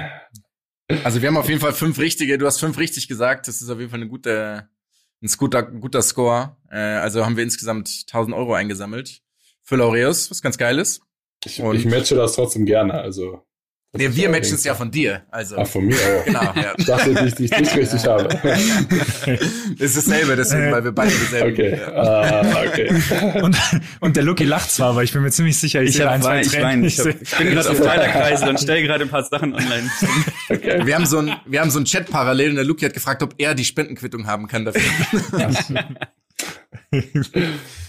Also wir haben auf jeden Fall fünf richtige, du hast fünf richtig gesagt, das ist auf jeden Fall eine gute, ein guter, guter Score. Äh, also haben wir insgesamt 1000 Euro eingesammelt für Laureus, was ganz geil ist. Ich, ich matche das trotzdem gerne, also. Nee, wir matchen es ja von dir. Also. Ach, von mir auch. Genau, ja. Ich dachte, dass ich dich richtig habe. ist dasselbe, deswegen, weil wir beide dieselben Okay. Ah, okay. Und, und der Lucky lacht zwar, aber ich bin mir ziemlich sicher, ich, ich sehe ein, zwei ich, mein, ich, ich, ich bin gerade auf Teilerkreise und stelle gerade ein paar Sachen online. Okay. Wir haben so ein, wir haben so ein Chat parallel und der Lucky hat gefragt, ob er die Spendenquittung haben kann dafür.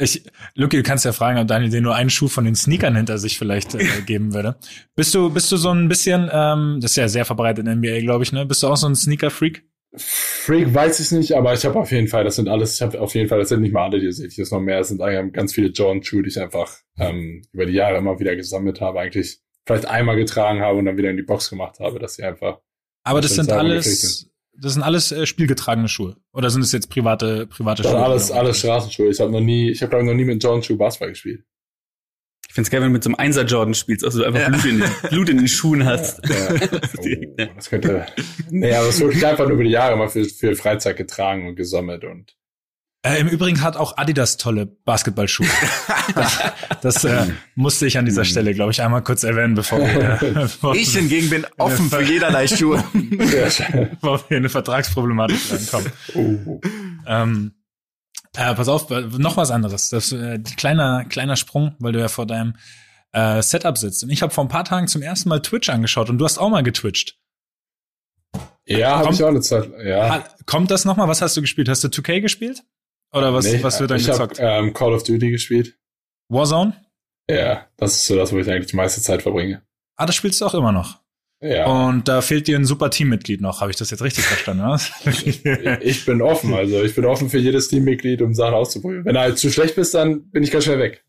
Ich, Lucky, du kannst ja fragen, ob Daniel dir nur einen Schuh von den Sneakern hinter sich vielleicht äh, geben würde. Bist du, bist du so ein bisschen, ähm, das ist ja sehr verbreitet in NBA, glaube ich, ne? Bist du auch so ein Sneaker-Freak? Freak weiß ich nicht, aber ich habe auf jeden Fall, das sind alles, ich habe auf jeden Fall, das sind nicht mal alle, die sehe ich jetzt noch mehr, es sind eigentlich ganz viele Jordan Schuhe, die ich einfach ähm, über die Jahre immer wieder gesammelt habe, eigentlich vielleicht einmal getragen habe und dann wieder in die Box gemacht habe, dass sie einfach. Aber das sind alles, das sind alles äh, spielgetragene Schuhe. Oder sind es jetzt private, private Schuhe? Alles, alles Straßenschuhe. Ich habe noch nie, ich habe glaube noch nie mit Jordan Schuh Basketball gespielt. Ich find's geil, wenn du mit so einem Einser Jordan spielst, also du einfach ja. Blut, in den, Blut in den Schuhen hast. Ja. Oh, das könnte. Aber es ist wirklich einfach nur über die Jahre mal für, für Freizeit getragen und gesammelt und äh, Im Übrigen hat auch Adidas tolle Basketballschuhe. das das äh, musste ich an dieser Stelle, glaube ich, einmal kurz erwähnen, bevor wir. Äh, bevor ich hingegen bin offen für jederlei Schuhe. bevor wir in eine Vertragsproblematik reinkommen. Oh. Ähm, äh, pass auf, noch was anderes. Das äh, kleiner kleiner Sprung, weil du ja vor deinem äh, Setup sitzt. Und ich habe vor ein paar Tagen zum ersten Mal Twitch angeschaut und du hast auch mal getwitcht. Ja, habe ich auch eine Zeit. Ja. Kommt das nochmal? Was hast du gespielt? Hast du 2K gespielt? Oder was, nee, was wird dann ich gezockt? Ich habe ähm, Call of Duty gespielt. Warzone? Ja, das ist so das, wo ich eigentlich die meiste Zeit verbringe. Ah, das spielst du auch immer noch. Ja. Und da fehlt dir ein super Teammitglied noch. Habe ich das jetzt richtig verstanden? Was? ich bin offen, also ich bin offen für jedes Teammitglied, um Sachen auszuprobieren. Wenn du halt zu schlecht bist, dann bin ich ganz schnell weg.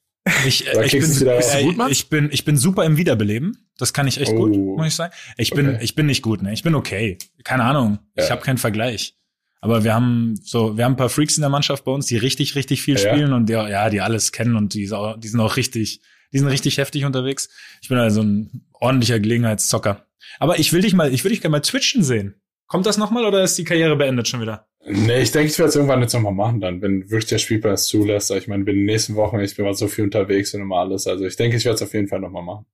Ich, äh, ich, bin, äh, gut, ich bin ich bin super im Wiederbeleben. Das kann ich echt oh. gut, muss ich sagen. Ich bin okay. ich bin nicht gut, ne? Ich bin okay. Keine Ahnung. Ja. Ich habe keinen Vergleich. Aber wir haben so, wir haben ein paar Freaks in der Mannschaft bei uns, die richtig, richtig viel ja, spielen und die, ja, die alles kennen und die, die sind auch richtig, die sind richtig heftig unterwegs. Ich bin also ein ordentlicher Gelegenheitszocker. Aber ich will dich mal, ich will dich gerne mal twitchen sehen. Kommt das nochmal oder ist die Karriere beendet schon wieder? Nee, ich denke, ich werde es irgendwann jetzt nochmal machen dann, wenn wirklich der Spielplan es zulässt. Ich meine, bin in den nächsten Wochen, ich bin mal so viel unterwegs und immer alles. Also ich denke, ich werde es auf jeden Fall nochmal machen.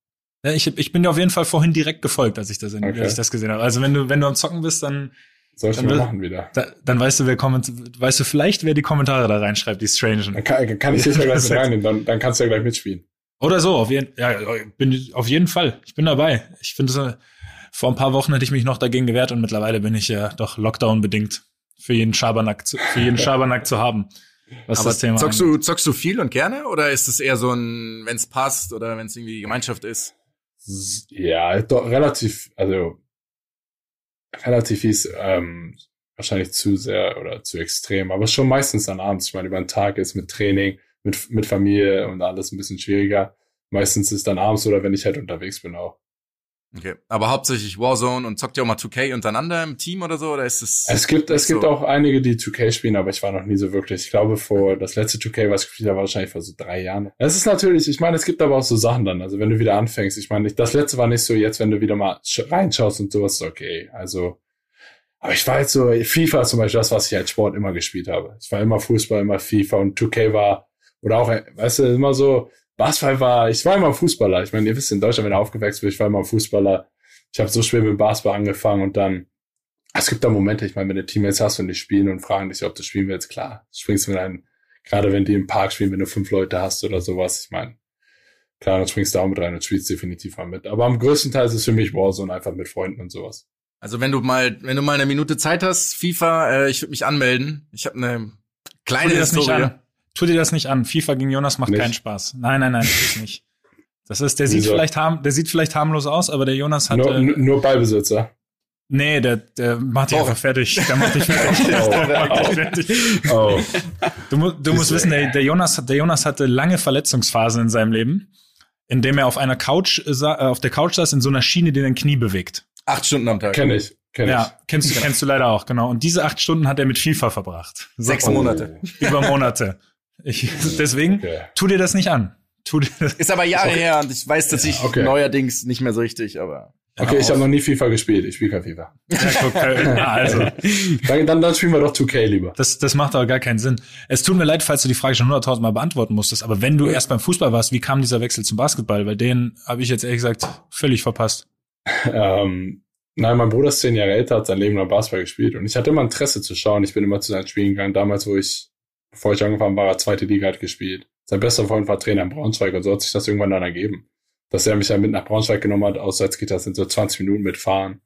Ja, ich, ich bin dir auf jeden Fall vorhin direkt gefolgt, als ich das, okay. als ich das gesehen habe. Also wenn du, wenn du am Zocken bist, dann soll ich mal machen wieder. Da, dann weißt du, wer komment weißt du vielleicht, wer die Kommentare da reinschreibt, die Strangen. Dann kann, kann ich sicher gleich mit reinnehmen, dann, dann kannst du ja gleich mitspielen. Oder so, auf jeden, ja, bin, auf jeden Fall. Ich bin dabei. Ich finde, so, vor ein paar Wochen hätte ich mich noch dagegen gewehrt und mittlerweile bin ich ja doch Lockdown bedingt für jeden Schabernack zu, für jeden Schabernack zu haben. Was Aber das Thema zockst du, zockst du viel und gerne oder ist es eher so ein, wenn es passt oder wenn es irgendwie Gemeinschaft ist? Ja, doch relativ, also relativ ist ähm, wahrscheinlich zu sehr oder zu extrem, aber schon meistens dann abends. Ich meine, über den Tag ist mit Training, mit, mit Familie und alles ein bisschen schwieriger. Meistens ist dann abends oder wenn ich halt unterwegs bin auch. Okay, aber hauptsächlich Warzone und zockt ihr auch mal 2K untereinander im Team oder so oder ist es Es gibt es so? gibt auch einige, die 2K spielen, aber ich war noch nie so wirklich. Ich glaube vor das letzte 2K, was ich gespielt habe, war wahrscheinlich vor so drei Jahren. Es ist natürlich, ich meine, es gibt aber auch so Sachen dann. Also wenn du wieder anfängst, ich meine, das letzte war nicht so jetzt, wenn du wieder mal reinschaust und sowas, ist okay. Also aber ich war jetzt so, FIFA ist zum Beispiel das, was ich als Sport immer gespielt habe. Ich war immer Fußball, immer FIFA und 2K war, oder auch, weißt du, immer so, Basketball war, ich war immer Fußballer. Ich meine, ihr wisst, in Deutschland, wenn ihr aufgewachsen bin, ich war immer Fußballer. Ich habe so schwer mit Basketball angefangen und dann, es gibt da Momente, ich meine, wenn du Teammates hast und die spielen und fragen dich, ob du spielen willst, klar, springst du mit einem, gerade wenn die im Park spielen, wenn du fünf Leute hast oder sowas, ich meine, klar, dann springst du auch mit rein und spielst definitiv mal mit. Aber am größten Teil ist es für mich Warzone einfach mit Freunden und sowas. Also wenn du mal, wenn du mal eine Minute Zeit hast, FIFA, äh, ich würde mich anmelden. Ich habe eine kleine Historie. Tu dir das nicht an. FIFA gegen Jonas macht Nicht? keinen Spaß. Nein, nein, nein, ist nicht. Das ist, der sieht Wieso? vielleicht harm, der sieht vielleicht harmlos aus, aber der Jonas hat, Nur, äh, nur Ballbesitzer. nee, der, der macht dich Oh. einfach fertig. Der macht dich fertig. Oh. Der macht dich fertig. Oh. Du, du musst wissen, der, der Jonas, der Jonas hatte lange Verletzungsphasen in seinem Leben, in dem er auf einer Couch, äh, auf der Couch saß in so einer Schiene, die dein Knie bewegt. Acht Stunden am Tag. Kenn ich. Kenn Ja, kennst du, kennst du leider auch, genau. Und diese acht Stunden hat er mit FIFA verbracht. Sechs. Monate. Über Monate. Ich, deswegen, Okay. tu dir das nicht an. Tu dir das. Ist aber Jahre her und ich weiß, dass ich okay. neuerdings nicht mehr so richtig, aber. Okay, ich habe noch nie FIFA gespielt. Ich spiele kein FIFA. Ja, äh, also, Dann, dann, dann spielen wir doch 2K lieber. das, das macht aber gar keinen Sinn. Es tut mir leid, falls du die Frage schon hunderttausend Mal beantworten musstest, aber wenn du erst beim Fußball warst, wie kam dieser Wechsel zum Basketball? Weil den habe ich jetzt ehrlich gesagt völlig verpasst. Ähm, nein, mein Bruder ist zehn Jahre älter, hat sein Leben lang Basketball gespielt und ich hatte immer Interesse zu schauen. Ich bin immer zu seinen Spielen gegangen. Damals, wo ich, bevor ich angefangen war, hat zweite Liga hat gespielt. Sein bester Freund war Trainer in Braunschweig und so hat sich das irgendwann dann ergeben. Dass er mich dann mit nach Braunschweig genommen hat, geht das sind so 20 Minuten mitfahren.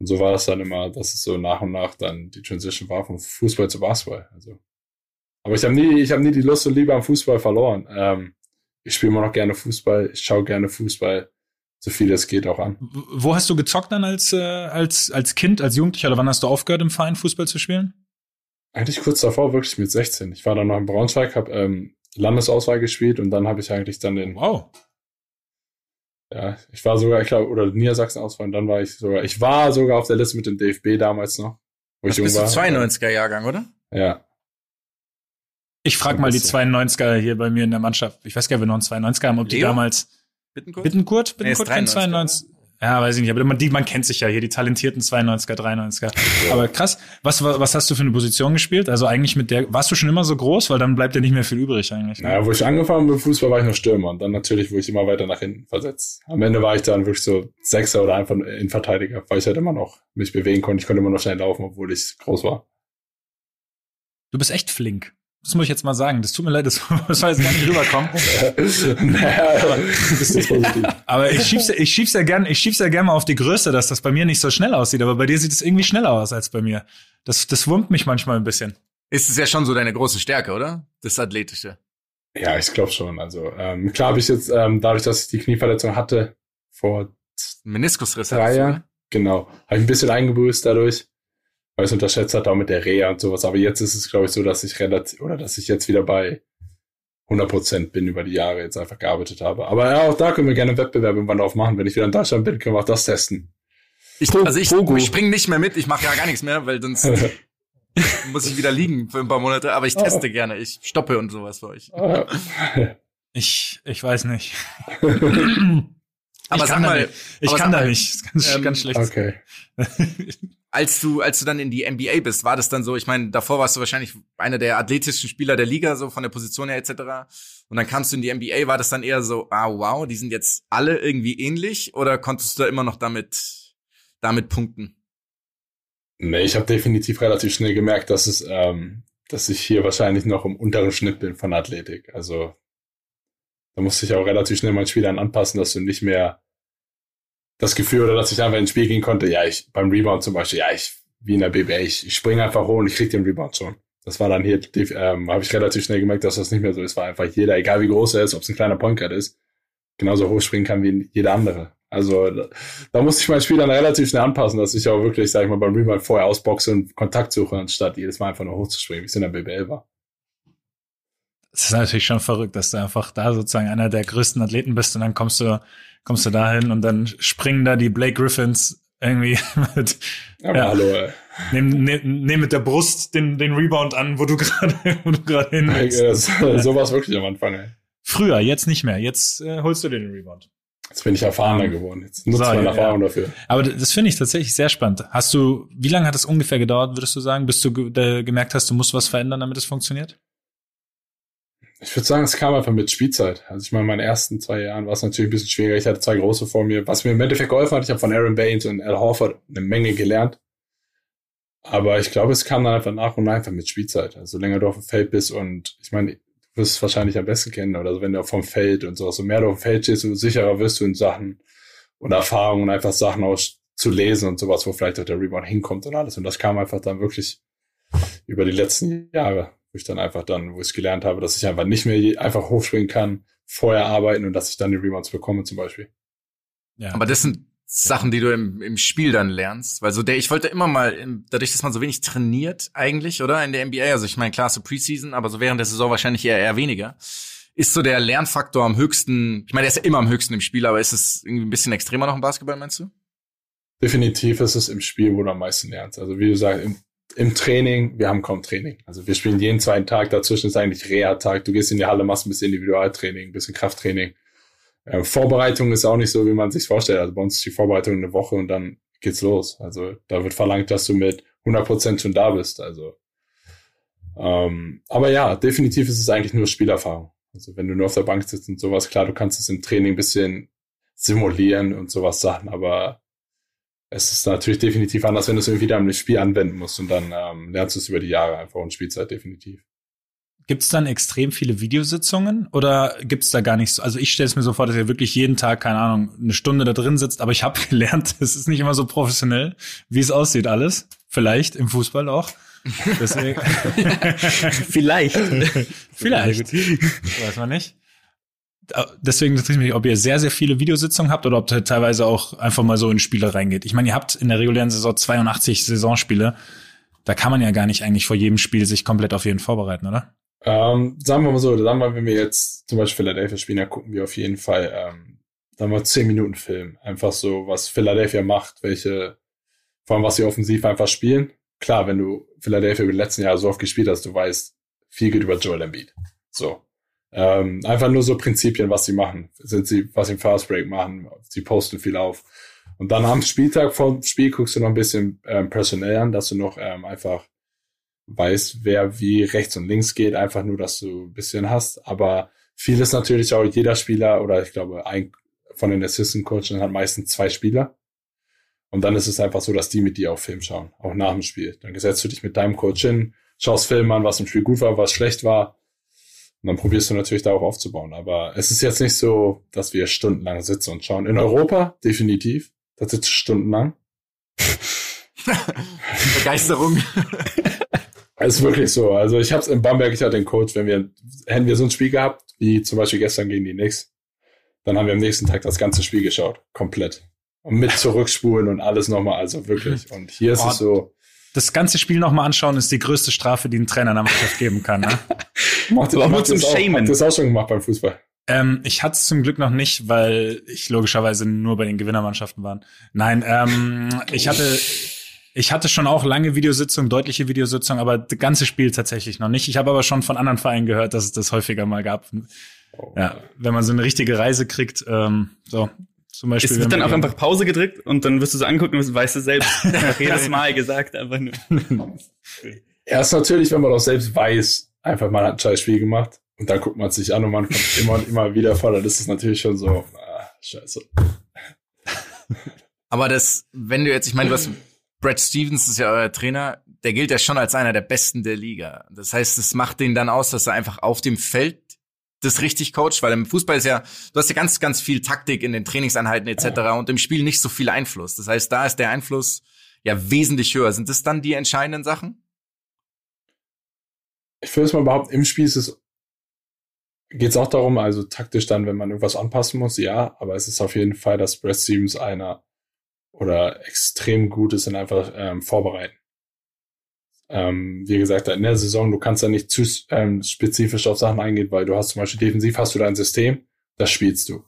Und so war das dann immer, dass es so nach und nach dann die Transition war vom Fußball zu Basketball. Also. Aber ich habe nie, ich habe nie die Lust und Liebe am Fußball verloren. Ähm, ich spiele immer noch gerne Fußball, ich schaue gerne Fußball, so viel es geht auch an. Wo hast du gezockt dann als, äh, als, als Kind, als Jugendlicher oder wann hast du aufgehört, im Verein Fußball zu spielen? Eigentlich kurz davor, wirklich mit 16. Ich war dann noch in Braunschweig, habe ähm, Landesauswahl gespielt und dann habe ich eigentlich dann den, Wow. ja, ich war sogar, ich glaube, oder Niedersachsen-Auswahl und dann war ich sogar, ich war sogar auf der Liste mit dem DFB damals noch, wo Das ich jung bist du war. 92er Jahrgang, oder? Ja, Ich frage mal die bisschen. 92er hier bei mir in der Mannschaft. Ich weiß gar nicht, ob wir noch einen 92er haben, ob die Leo? damals Bittenkurt? Bittenkurt, Nee, Bittenkurt kein 93er, 92. Ja, weiß ich nicht, aber man, die, man kennt sich ja hier, die talentierten 92er, 93er. Aber krass, was, wa- was hast du für eine Position gespielt? Also eigentlich mit der, warst du schon immer so groß? Weil dann bleibt ja nicht mehr viel übrig eigentlich. ne? naja, wo ich angefangen bin mit Fußball, war ich noch Stürmer und dann natürlich, wo ich immer weiter nach hinten versetzt. Am Ende war ich dann wirklich so Sechser oder einfach Innenverteidiger, weil ich halt immer noch mich bewegen konnte. Ich konnte immer noch schnell laufen, obwohl ich groß war. Du bist echt flink. Das muss ich jetzt mal sagen. Das tut mir leid, das, das soll jetzt gar nicht rüberkommen. naja. Aber ich schieb's, ich schieb's ja gern, ich schieb's ja gern mal auf die Größe, dass das bei mir nicht so schnell aussieht. Aber bei dir sieht es irgendwie schneller aus als bei mir. Das, das wurmt mich manchmal ein bisschen. Ist es ja schon so deine große Stärke, oder? Das Athletische. Ja, ich glaube schon. Also ähm, klar habe ich jetzt, ähm, dadurch, dass ich die Knieverletzung hatte, vor Meniskusriss. drei Jahren, genau, habe ich ein bisschen eingebüßt dadurch, weil ich es unterschätzt hatte, auch mit der Reha und sowas. Aber jetzt ist es, glaube ich, so, dass ich relativ, oder dass ich jetzt wieder bei 100 Prozent bin über die Jahre jetzt einfach gearbeitet habe. Aber ja, auch da können wir gerne einen Wettbewerb irgendwann drauf machen. Wenn ich wieder in Deutschland bin, können wir auch das testen. Ich, also ich, ich spring nicht mehr mit, ich mache ja gar nichts mehr, weil sonst muss ich wieder liegen für ein paar Monate. Aber ich teste gerne, ich stoppe und sowas für euch. Ich, ich weiß nicht. Aber ich sag kann da mal, nicht. Ich kann da nicht. Das ist ganz, ähm, ganz schlecht. okay. als du, als du dann in die NBA bist, war das dann so, ich meine, davor warst du wahrscheinlich einer der athletischsten Spieler der Liga, so von der Position her etc. Und dann kamst du in die NBA, war das dann eher so, ah wow, die sind jetzt alle irgendwie ähnlich oder konntest du da immer noch damit, damit punkten? Nee, ich habe definitiv relativ schnell gemerkt, dass es, ähm, dass ich hier wahrscheinlich noch im unteren Schnitt bin von Athletik. Also da musste ich auch relativ schnell mein Spiel dann anpassen, dass du nicht mehr das Gefühl oder dass ich einfach ins Spiel gehen konnte, ja, ich beim Rebound zum Beispiel, ja, ich wie in der BBA, ich, ich springe einfach hoch und ich krieg den Rebound schon. Das war dann hier, ähm, habe ich relativ schnell gemerkt, dass das nicht mehr so ist, weil einfach jeder, egal wie groß er ist, ob es ein kleiner Point ist, genauso hoch springen kann wie jeder andere. Also da, da musste ich mein Spiel dann relativ schnell anpassen, dass ich auch wirklich, sag ich mal, beim Rebound vorher ausboxe und Kontakt suche, anstatt jedes Mal einfach nur hochzuspringen, wie es in der BBL war. Das ist natürlich schon verrückt, dass du einfach da sozusagen einer der größten Athleten bist und dann kommst du, kommst du dahin und dann springen da die Blake Griffins irgendwie mit, Aber Ja. hallo, ey. nehmen, nehmen, nehmen mit der Brust den, den Rebound an, wo du gerade, wo du gerade hin willst. Das, so war es wirklich am Anfang, ey. Früher, jetzt nicht mehr. Jetzt äh, holst du dir den Rebound. Jetzt bin ich erfahrener geworden. Jetzt nutze So, ich meine ja, Erfahrung dafür. Aber das finde ich tatsächlich sehr spannend. Hast du, wie lange hat es ungefähr gedauert, würdest du sagen, bis du ge gemerkt hast, du musst was verändern, damit es funktioniert? Ich würde sagen, es kam einfach mit Spielzeit. Also ich meine, in meinen ersten zwei Jahren war es natürlich ein bisschen schwieriger. Ich hatte zwei große vor mir. Was mir im Endeffekt geholfen hat, ich habe von Aaron Baines und Al Horford eine Menge gelernt. Aber ich glaube, es kam dann einfach nach und nach einfach mit Spielzeit. Also länger du auf dem Feld bist und ich meine, du wirst es wahrscheinlich am besten kennen, oder so, wenn du vom Feld und so, so mehr du auf dem Feld stehst, so sicherer wirst du in Sachen und Erfahrungen, einfach Sachen aus zu lesen und sowas, wo vielleicht auch der Rebound hinkommt und alles. Und das kam einfach dann wirklich über die letzten Jahre, wo ich dann einfach dann, wo ich gelernt habe, dass ich einfach nicht mehr einfach hochspringen kann, vorher arbeiten und dass ich dann die Rebounds bekomme zum Beispiel. Ja. Aber das sind Sachen, die du im, im Spiel dann lernst. Weil so der, ich wollte immer mal, dadurch, dass man so wenig trainiert eigentlich, oder? In der NBA, also ich meine, klar, so Preseason, aber so während der Saison wahrscheinlich eher, eher weniger. Ist so der Lernfaktor am höchsten, ich meine, der ist ja immer am höchsten im Spiel, aber ist es irgendwie ein bisschen extremer noch im Basketball, meinst du? Definitiv ist es im Spiel, wo du am meisten lernst. Also wie du sagst, im, im Training, wir haben kaum Training. Also wir spielen jeden zweiten Tag, dazwischen ist eigentlich Reha-Tag. Du gehst in die Halle, machst ein bisschen Individualtraining, ein bisschen Krafttraining. Äh, Vorbereitung ist auch nicht so, wie man sich vorstellt. Also bei uns ist die Vorbereitung eine Woche und dann geht's los. Also da wird verlangt, dass du mit 100 Prozent schon da bist. Also, ähm, aber ja, definitiv ist es eigentlich nur Spielerfahrung. Also wenn du nur auf der Bank sitzt und sowas, klar, du kannst es im Training ein bisschen simulieren und sowas Sachen, aber es ist natürlich definitiv anders, wenn du es irgendwie wieder im Spiel anwenden musst und dann ähm, lernst du es über die Jahre einfach und Spielzeit definitiv. Gibt es dann extrem viele Videositzungen oder gibt es da gar nichts? Also ich stelle es mir so vor, dass ihr wirklich jeden Tag, keine Ahnung, eine Stunde da drin sitzt, aber ich habe gelernt, es ist nicht immer so professionell, wie es aussieht alles. Vielleicht im Fußball auch. Deswegen. Vielleicht. Vielleicht. Weiß man nicht. Deswegen interessiert mich, ob ihr sehr, sehr viele Videositzungen habt oder ob ihr teilweise auch einfach mal so in Spiele reingeht. Ich meine, ihr habt in der regulären Saison 82 Saisonspiele. Da kann man ja gar nicht eigentlich vor jedem Spiel sich komplett auf jeden vorbereiten, oder? Ähm, sagen wir mal so, sagen wir, wenn wir jetzt zum Beispiel Philadelphia spielen, dann gucken wir auf jeden Fall, ähm, sagen wir, zehn Minuten Film. Einfach so, was Philadelphia macht, welche, vor allem was sie offensiv einfach spielen. Klar, wenn du Philadelphia über die letzten Jahre so oft gespielt hast, du weißt, viel geht über Joel Embiid. So. Ähm, einfach nur so Prinzipien, was sie machen. Sind sie, was sie im Fast Break machen. Sie posten viel auf. Und dann am Spieltag vom Spiel guckst du noch ein bisschen ähm, personell an, dass du noch ähm, einfach weißt, wer wie rechts und links geht, einfach nur, dass du ein bisschen hast. Aber viel ist natürlich auch jeder Spieler oder ich glaube, ein von den Assistant Coaches hat meistens zwei Spieler. Und dann ist es einfach so, dass die mit dir auf Film schauen, auch nach dem Spiel. Dann setzt du dich mit deinem Coach hin, schaust Film an, was im Spiel gut war, was schlecht war. Und dann probierst du natürlich darauf aufzubauen. Aber es ist jetzt nicht so, dass wir stundenlang sitzen und schauen. In Europa definitiv. Da sitzt stundenlang. Begeisterung. Es ist wirklich so. Also ich habe es in Bamberg, ich hatte den Coach, wenn wir, hätten wir so ein Spiel gehabt, wie zum Beispiel gestern gegen die Knicks, dann haben wir am nächsten Tag das ganze Spiel geschaut. Komplett. Und mit zurückspulen und alles nochmal, also wirklich. Und hier ist oh, es so. Das ganze Spiel nochmal anschauen ist die größte Strafe, die ein Trainer einer Mannschaft geben kann. Ne? macht, auch nur zum Shamen. Habt das auch schon gemacht beim Fußball? Ähm, ich hatte es zum Glück noch nicht, weil ich logischerweise nur bei den Gewinnermannschaften war. Nein, ähm, ich hatte ich hatte schon auch lange Videositzungen, deutliche Videositzungen, aber das ganze Spiel tatsächlich noch nicht. Ich habe aber schon von anderen Vereinen gehört, dass es das häufiger mal gab. Oh. Ja, wenn man so eine richtige Reise kriegt, ähm, so zum Beispiel. Es wird dann auch einfach Pause gedrückt und dann wirst du so angucken und weißt du selbst. Jedes Mal gesagt, einfach nur. Ist natürlich, wenn man auch selbst weiß, einfach mal ein scheiß Spiel gemacht und dann guckt man es sich an und man kommt immer und immer wieder voll. Dann ist es natürlich schon so, ah, scheiße. Aber das, wenn du jetzt, ich meine, hast Brad Stevens ist ja euer Trainer, der gilt ja schon als einer der Besten der Liga. Das heißt, es macht den dann aus, dass er einfach auf dem Feld das richtig coacht, weil im Fußball ist ja, du hast ja ganz, ganz viel Taktik in den Trainingseinheiten etc. und im Spiel nicht so viel Einfluss. Das heißt, da ist der Einfluss ja wesentlich höher. Sind das dann die entscheidenden Sachen? Ich würde es mal behaupten, im Spiel ist es geht es auch darum, also taktisch dann, wenn man irgendwas anpassen muss, ja, aber es ist auf jeden Fall, dass Brad Stevens einer oder extrem gut ist in einfach ähm, vorbereiten. Ähm, wie gesagt, in der Saison, du kannst da nicht zu ähm, spezifisch auf Sachen eingehen, weil du hast zum Beispiel defensiv hast du dein System, das spielst du.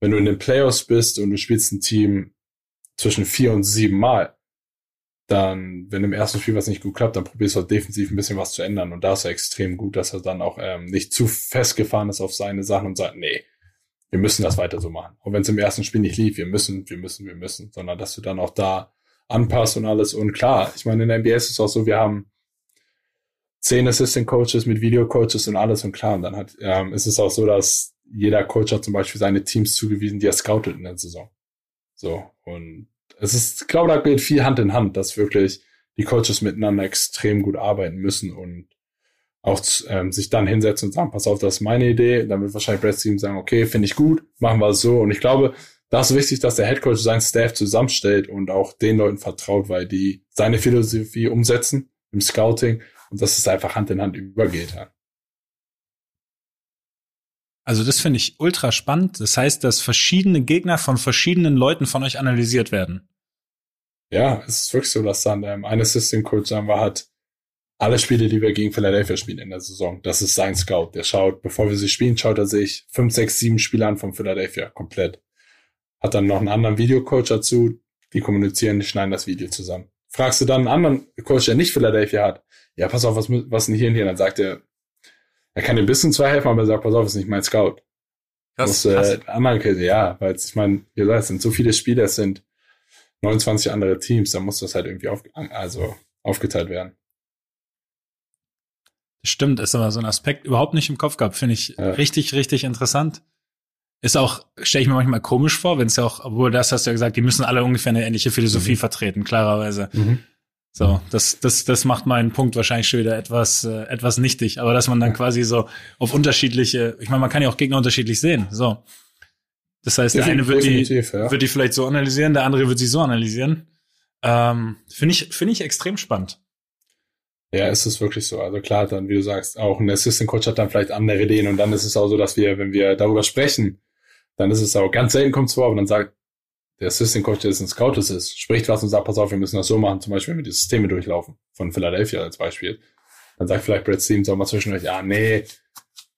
Wenn du in den Playoffs bist und du spielst ein Team zwischen vier und sieben Mal, dann, wenn im ersten Spiel was nicht gut klappt, dann probierst du halt defensiv ein bisschen was zu ändern. Und da ist er extrem gut, dass er dann auch ähm, nicht zu festgefahren ist auf seine Sachen und sagt, nee, wir müssen das weiter so machen. Auch wenn es im ersten Spiel nicht lief, wir müssen, wir müssen, wir müssen, sondern dass du dann auch da anpasst und alles. Und klar, ich meine, in der NBA ist es auch so, wir haben zehn Assistant Coaches mit Video Coaches und alles und klar. Und dann hat, ähm, ist es auch so, dass jeder Coach hat zum Beispiel seine Teams zugewiesen, die er scoutet in der Saison. So. Und es ist, ich glaube, da geht viel Hand in Hand, dass wirklich die Coaches miteinander extrem gut arbeiten müssen und auch ähm, sich dann hinsetzen und sagen, pass auf, das ist meine Idee. Dann wird wahrscheinlich Brad Stevens sagen, okay, finde ich gut, machen wir es so. Und ich glaube, da ist wichtig, dass der Headcoach seinen Staff zusammenstellt und auch den Leuten vertraut, weil die seine Philosophie umsetzen im Scouting und dass es einfach Hand in Hand übergeht. Ja. Also das finde ich ultra spannend. Das heißt, dass verschiedene Gegner von verschiedenen Leuten von euch analysiert werden. Ja, es ist wirklich so, dass dann ähm, ein Assistant Coach sagen wir hat alle Spiele, die wir gegen Philadelphia spielen in der Saison. Das ist sein Scout. Der schaut, bevor wir sie spielen, schaut er sich fünf, sechs, sieben Spiele an von Philadelphia komplett. Hat dann noch einen anderen Videocoach dazu. Die kommunizieren, die schneiden das Video zusammen. Fragst du dann einen anderen Coach, der nicht Philadelphia hat, ja, pass auf, was, was denn hier und hier? Dann sagt er, er kann dir ein bisschen zwar helfen, aber er sagt, pass auf, ist nicht mein Scout. Krass, muss, äh, anderen Käse, ja, weil ich meine, wie gesagt, es sind so viele Spieler, es sind 29 andere Teams, da muss das halt irgendwie auf, also aufgeteilt werden. Stimmt, ist aber so ein Aspekt überhaupt nicht im Kopf gehabt, finde ich ja. richtig, richtig interessant. Ist auch, stelle ich mir manchmal komisch vor, wenn es ja auch, obwohl das hast du ja gesagt, die müssen alle ungefähr eine ähnliche Philosophie mhm. vertreten, klarerweise. Mhm. So, das, das, das macht meinen Punkt wahrscheinlich schon wieder etwas, äh, etwas nichtig. Aber dass man dann quasi so auf unterschiedliche, ich meine, man kann ja auch Gegner unterschiedlich sehen. So. Das heißt, der eine wird die, ja. wird die vielleicht so analysieren, der andere wird sie so analysieren. Ähm, finde ich, finde ich extrem spannend. Ja, ist es wirklich so. Also klar, dann, wie du sagst, auch ein Assistant Coach hat dann vielleicht andere Ideen und dann ist es auch so, dass wir, wenn wir darüber sprechen, dann ist es auch ganz selten kommt es vor, aber dann sagt der Assistant Coach, der ein Scout ist, spricht was und sagt, pass auf, wir müssen das so machen, zum Beispiel, wenn wir die Systeme durchlaufen, von Philadelphia als Beispiel. Dann sagt vielleicht Brad Stevens auch mal zwischendurch, ja, nee,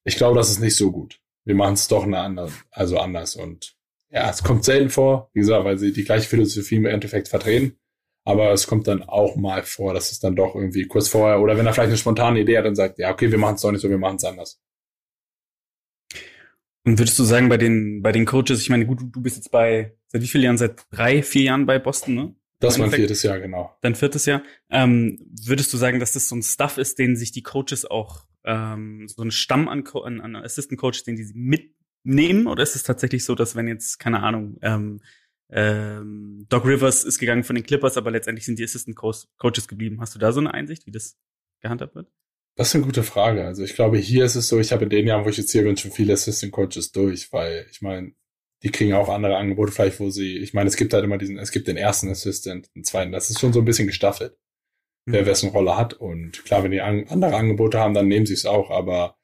ich glaube, das ist nicht so gut. Wir machen es doch eine andere, also anders. Und ja, es kommt selten vor, wie gesagt, weil sie die gleiche Philosophie im Endeffekt vertreten. Aber es kommt dann auch mal vor, dass es dann doch irgendwie kurz vorher oder wenn er vielleicht eine spontane Idee hat und sagt, ja, okay, wir machen es doch nicht so, wir machen es anders. Und würdest du sagen, bei den, bei den Coaches, ich meine, gut, du bist jetzt bei, seit wie vielen Jahren? Seit drei, vier Jahren bei Boston, ne? Das ist mein viertes Jahr, genau. Dein viertes Jahr. Ähm, würdest du sagen, dass das so ein Stuff ist, den sich die Coaches auch, ähm, so ein Stamm an, an, an Assistant Coaches, den die sie mitnehmen? Oder ist es tatsächlich so, dass wenn jetzt, keine Ahnung, ähm, ähm, Doc Rivers ist gegangen von den Clippers, aber letztendlich sind die Assistant Coaches geblieben. Hast du da so eine Einsicht, wie das gehandhabt wird? Das ist eine gute Frage. Also ich glaube, hier ist es so, ich habe in den Jahren, wo ich jetzt hier bin, schon viele Assistant Coaches durch, weil ich meine, die kriegen auch andere Angebote vielleicht, wo sie, ich meine, es gibt halt immer diesen, es gibt den ersten Assistant, den zweiten, das ist schon so ein bisschen gestaffelt, mhm. wer wessen Rolle hat und klar, wenn die an, andere Angebote haben, dann nehmen sie es auch, aber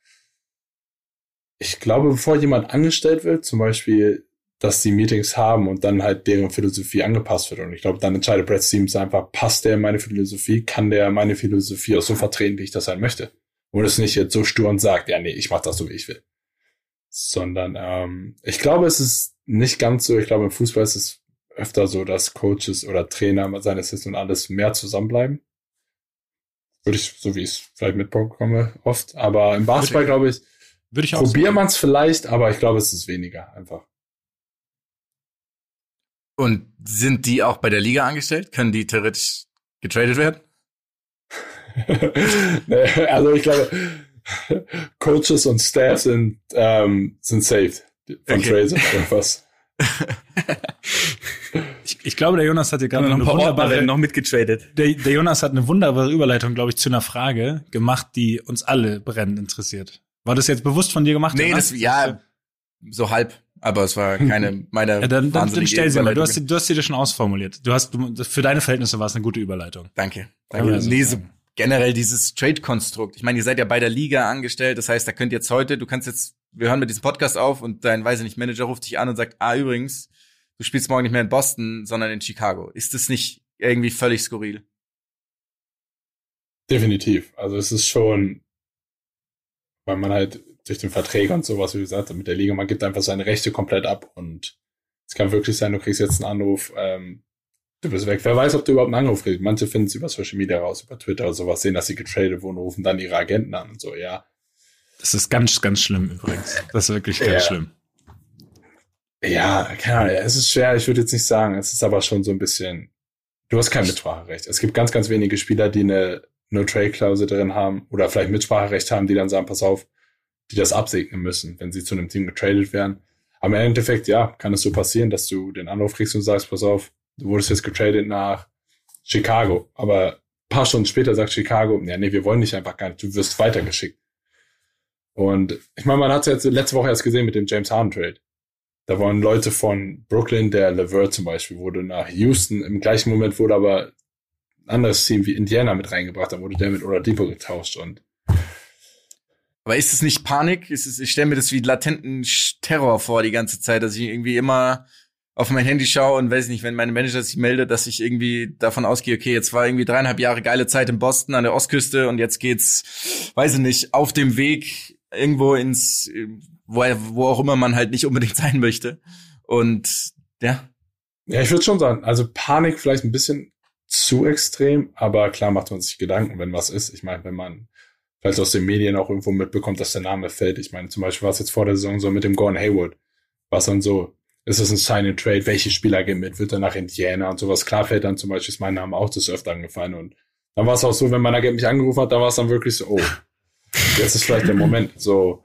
ich glaube, bevor jemand angestellt wird, zum Beispiel, dass die Meetings haben und dann halt deren Philosophie angepasst wird und ich glaube, dann entscheidet Brad Stevens einfach, passt der meine Philosophie, kann der meine Philosophie auch so vertreten, wie ich das halt möchte und es nicht jetzt so stur und sagt, ja, nee, ich mach das so, wie ich will sondern ähm, ich glaube, es ist nicht ganz so. Ich glaube, im Fußball ist es öfter so, dass Coaches oder Trainer, seine Assistenten und alles mehr zusammenbleiben. Würde ich, so wie ich es vielleicht mitbekomme, oft. Aber im Basketball, glaube ich, würde ich auch probiert man es vielleicht, aber ich glaube, es ist weniger einfach. Und sind die auch bei der Liga angestellt? Können die theoretisch getradet werden? also ich glaube, Coaches und Staff sind, ähm, sind saved von okay. Trades oder was. ich, ich glaube, der Jonas hat hier gerade noch eine wunderbare noch mitgetradet. Der, der Jonas hat eine wunderbare Überleitung, glaube ich, zu einer Frage gemacht, die uns alle brennend interessiert. War das jetzt bewusst von dir gemacht? Nee, Jonas? das ja so halb, aber es war keine meiner ja, dann, dann, dann stell sie mal. Du hast, du hast sie dir schon ausformuliert. Du hast du, für deine Verhältnisse war es eine gute Überleitung. Danke. Danke. Ja, nee, so, generell dieses Trade-Konstrukt. Ich meine, ihr seid ja bei der Liga angestellt, das heißt, da könnt jetzt heute, du kannst jetzt, wir hören mit diesem Podcast auf und dein, weiß ich nicht, Manager ruft dich an und sagt, ah, übrigens, du spielst morgen nicht mehr in Boston, sondern in Chicago. Ist das nicht irgendwie völlig skurril? Definitiv. Also es ist schon, weil man halt durch den Verträge und sowas, wie gesagt, mit der Liga, man gibt einfach seine Rechte komplett ab und es kann wirklich sein, du kriegst jetzt einen Anruf, ähm, du bist weg. Wer weiß, ob du überhaupt einen Anruf kriegst. Manche finden es über Social Media raus, über Twitter oder sowas, sehen, dass sie getradet wurden, rufen dann ihre Agenten an und so, ja. Das ist ganz, ganz schlimm übrigens. Das ist wirklich ganz ja. schlimm. Ja, keine Ahnung, es ist schwer, ich würde jetzt nicht sagen, es ist aber schon so ein bisschen, du hast kein Mitspracherecht. Es gibt ganz, ganz wenige Spieler, die eine No-Trade-Klausel drin haben oder vielleicht Mitspracherecht haben, die dann sagen, pass auf, die das absegnen müssen, wenn sie zu einem Team getradet werden. Aber im Endeffekt, ja, kann es so passieren, dass du den Anruf kriegst und sagst, pass auf, du wurdest jetzt getradet nach Chicago, aber paar Stunden später sagt Chicago, ja, nee, wir wollen dich einfach gar nicht, du wirst weitergeschickt. Und ich meine, man hat es jetzt letzte Woche erst gesehen mit dem James Harden Trade. Da waren Leute von Brooklyn, der Levert zum Beispiel, wurde nach Houston, im gleichen Moment wurde aber ein anderes Team wie Indiana mit reingebracht, da wurde der mit Oladipo getauscht und aber ist es nicht Panik? Ist es, ich stelle mir das wie latenten Terror vor die ganze Zeit, dass ich irgendwie immer auf mein Handy schaue und weiß nicht, wenn meine Manager sich meldet, dass ich irgendwie davon ausgehe, okay, jetzt war irgendwie dreieinhalb Jahre geile Zeit in Boston an der Ostküste und jetzt geht's, weiß ich nicht, auf dem Weg irgendwo ins, wo, wo auch immer man halt nicht unbedingt sein möchte. Und ja. Ja, ich würde schon sagen, also Panik vielleicht ein bisschen zu extrem, aber klar macht man sich Gedanken, wenn was ist. Ich meine, wenn man vielleicht aus den Medien auch irgendwo mitbekommt, dass der Name fällt. Ich meine, zum Beispiel war es jetzt vor der Saison so mit dem Gordon Hayward. Was dann so, ist es ein Sign-and-Trade? Welche Spieler gehen mit? Wird er nach Indiana und sowas? Klar fällt dann zum Beispiel ist mein Name auch des Öfteren gefallen. Und dann war es auch so, wenn mein Agent mich angerufen hat, da war es dann wirklich so, oh, jetzt ist vielleicht der Moment. So,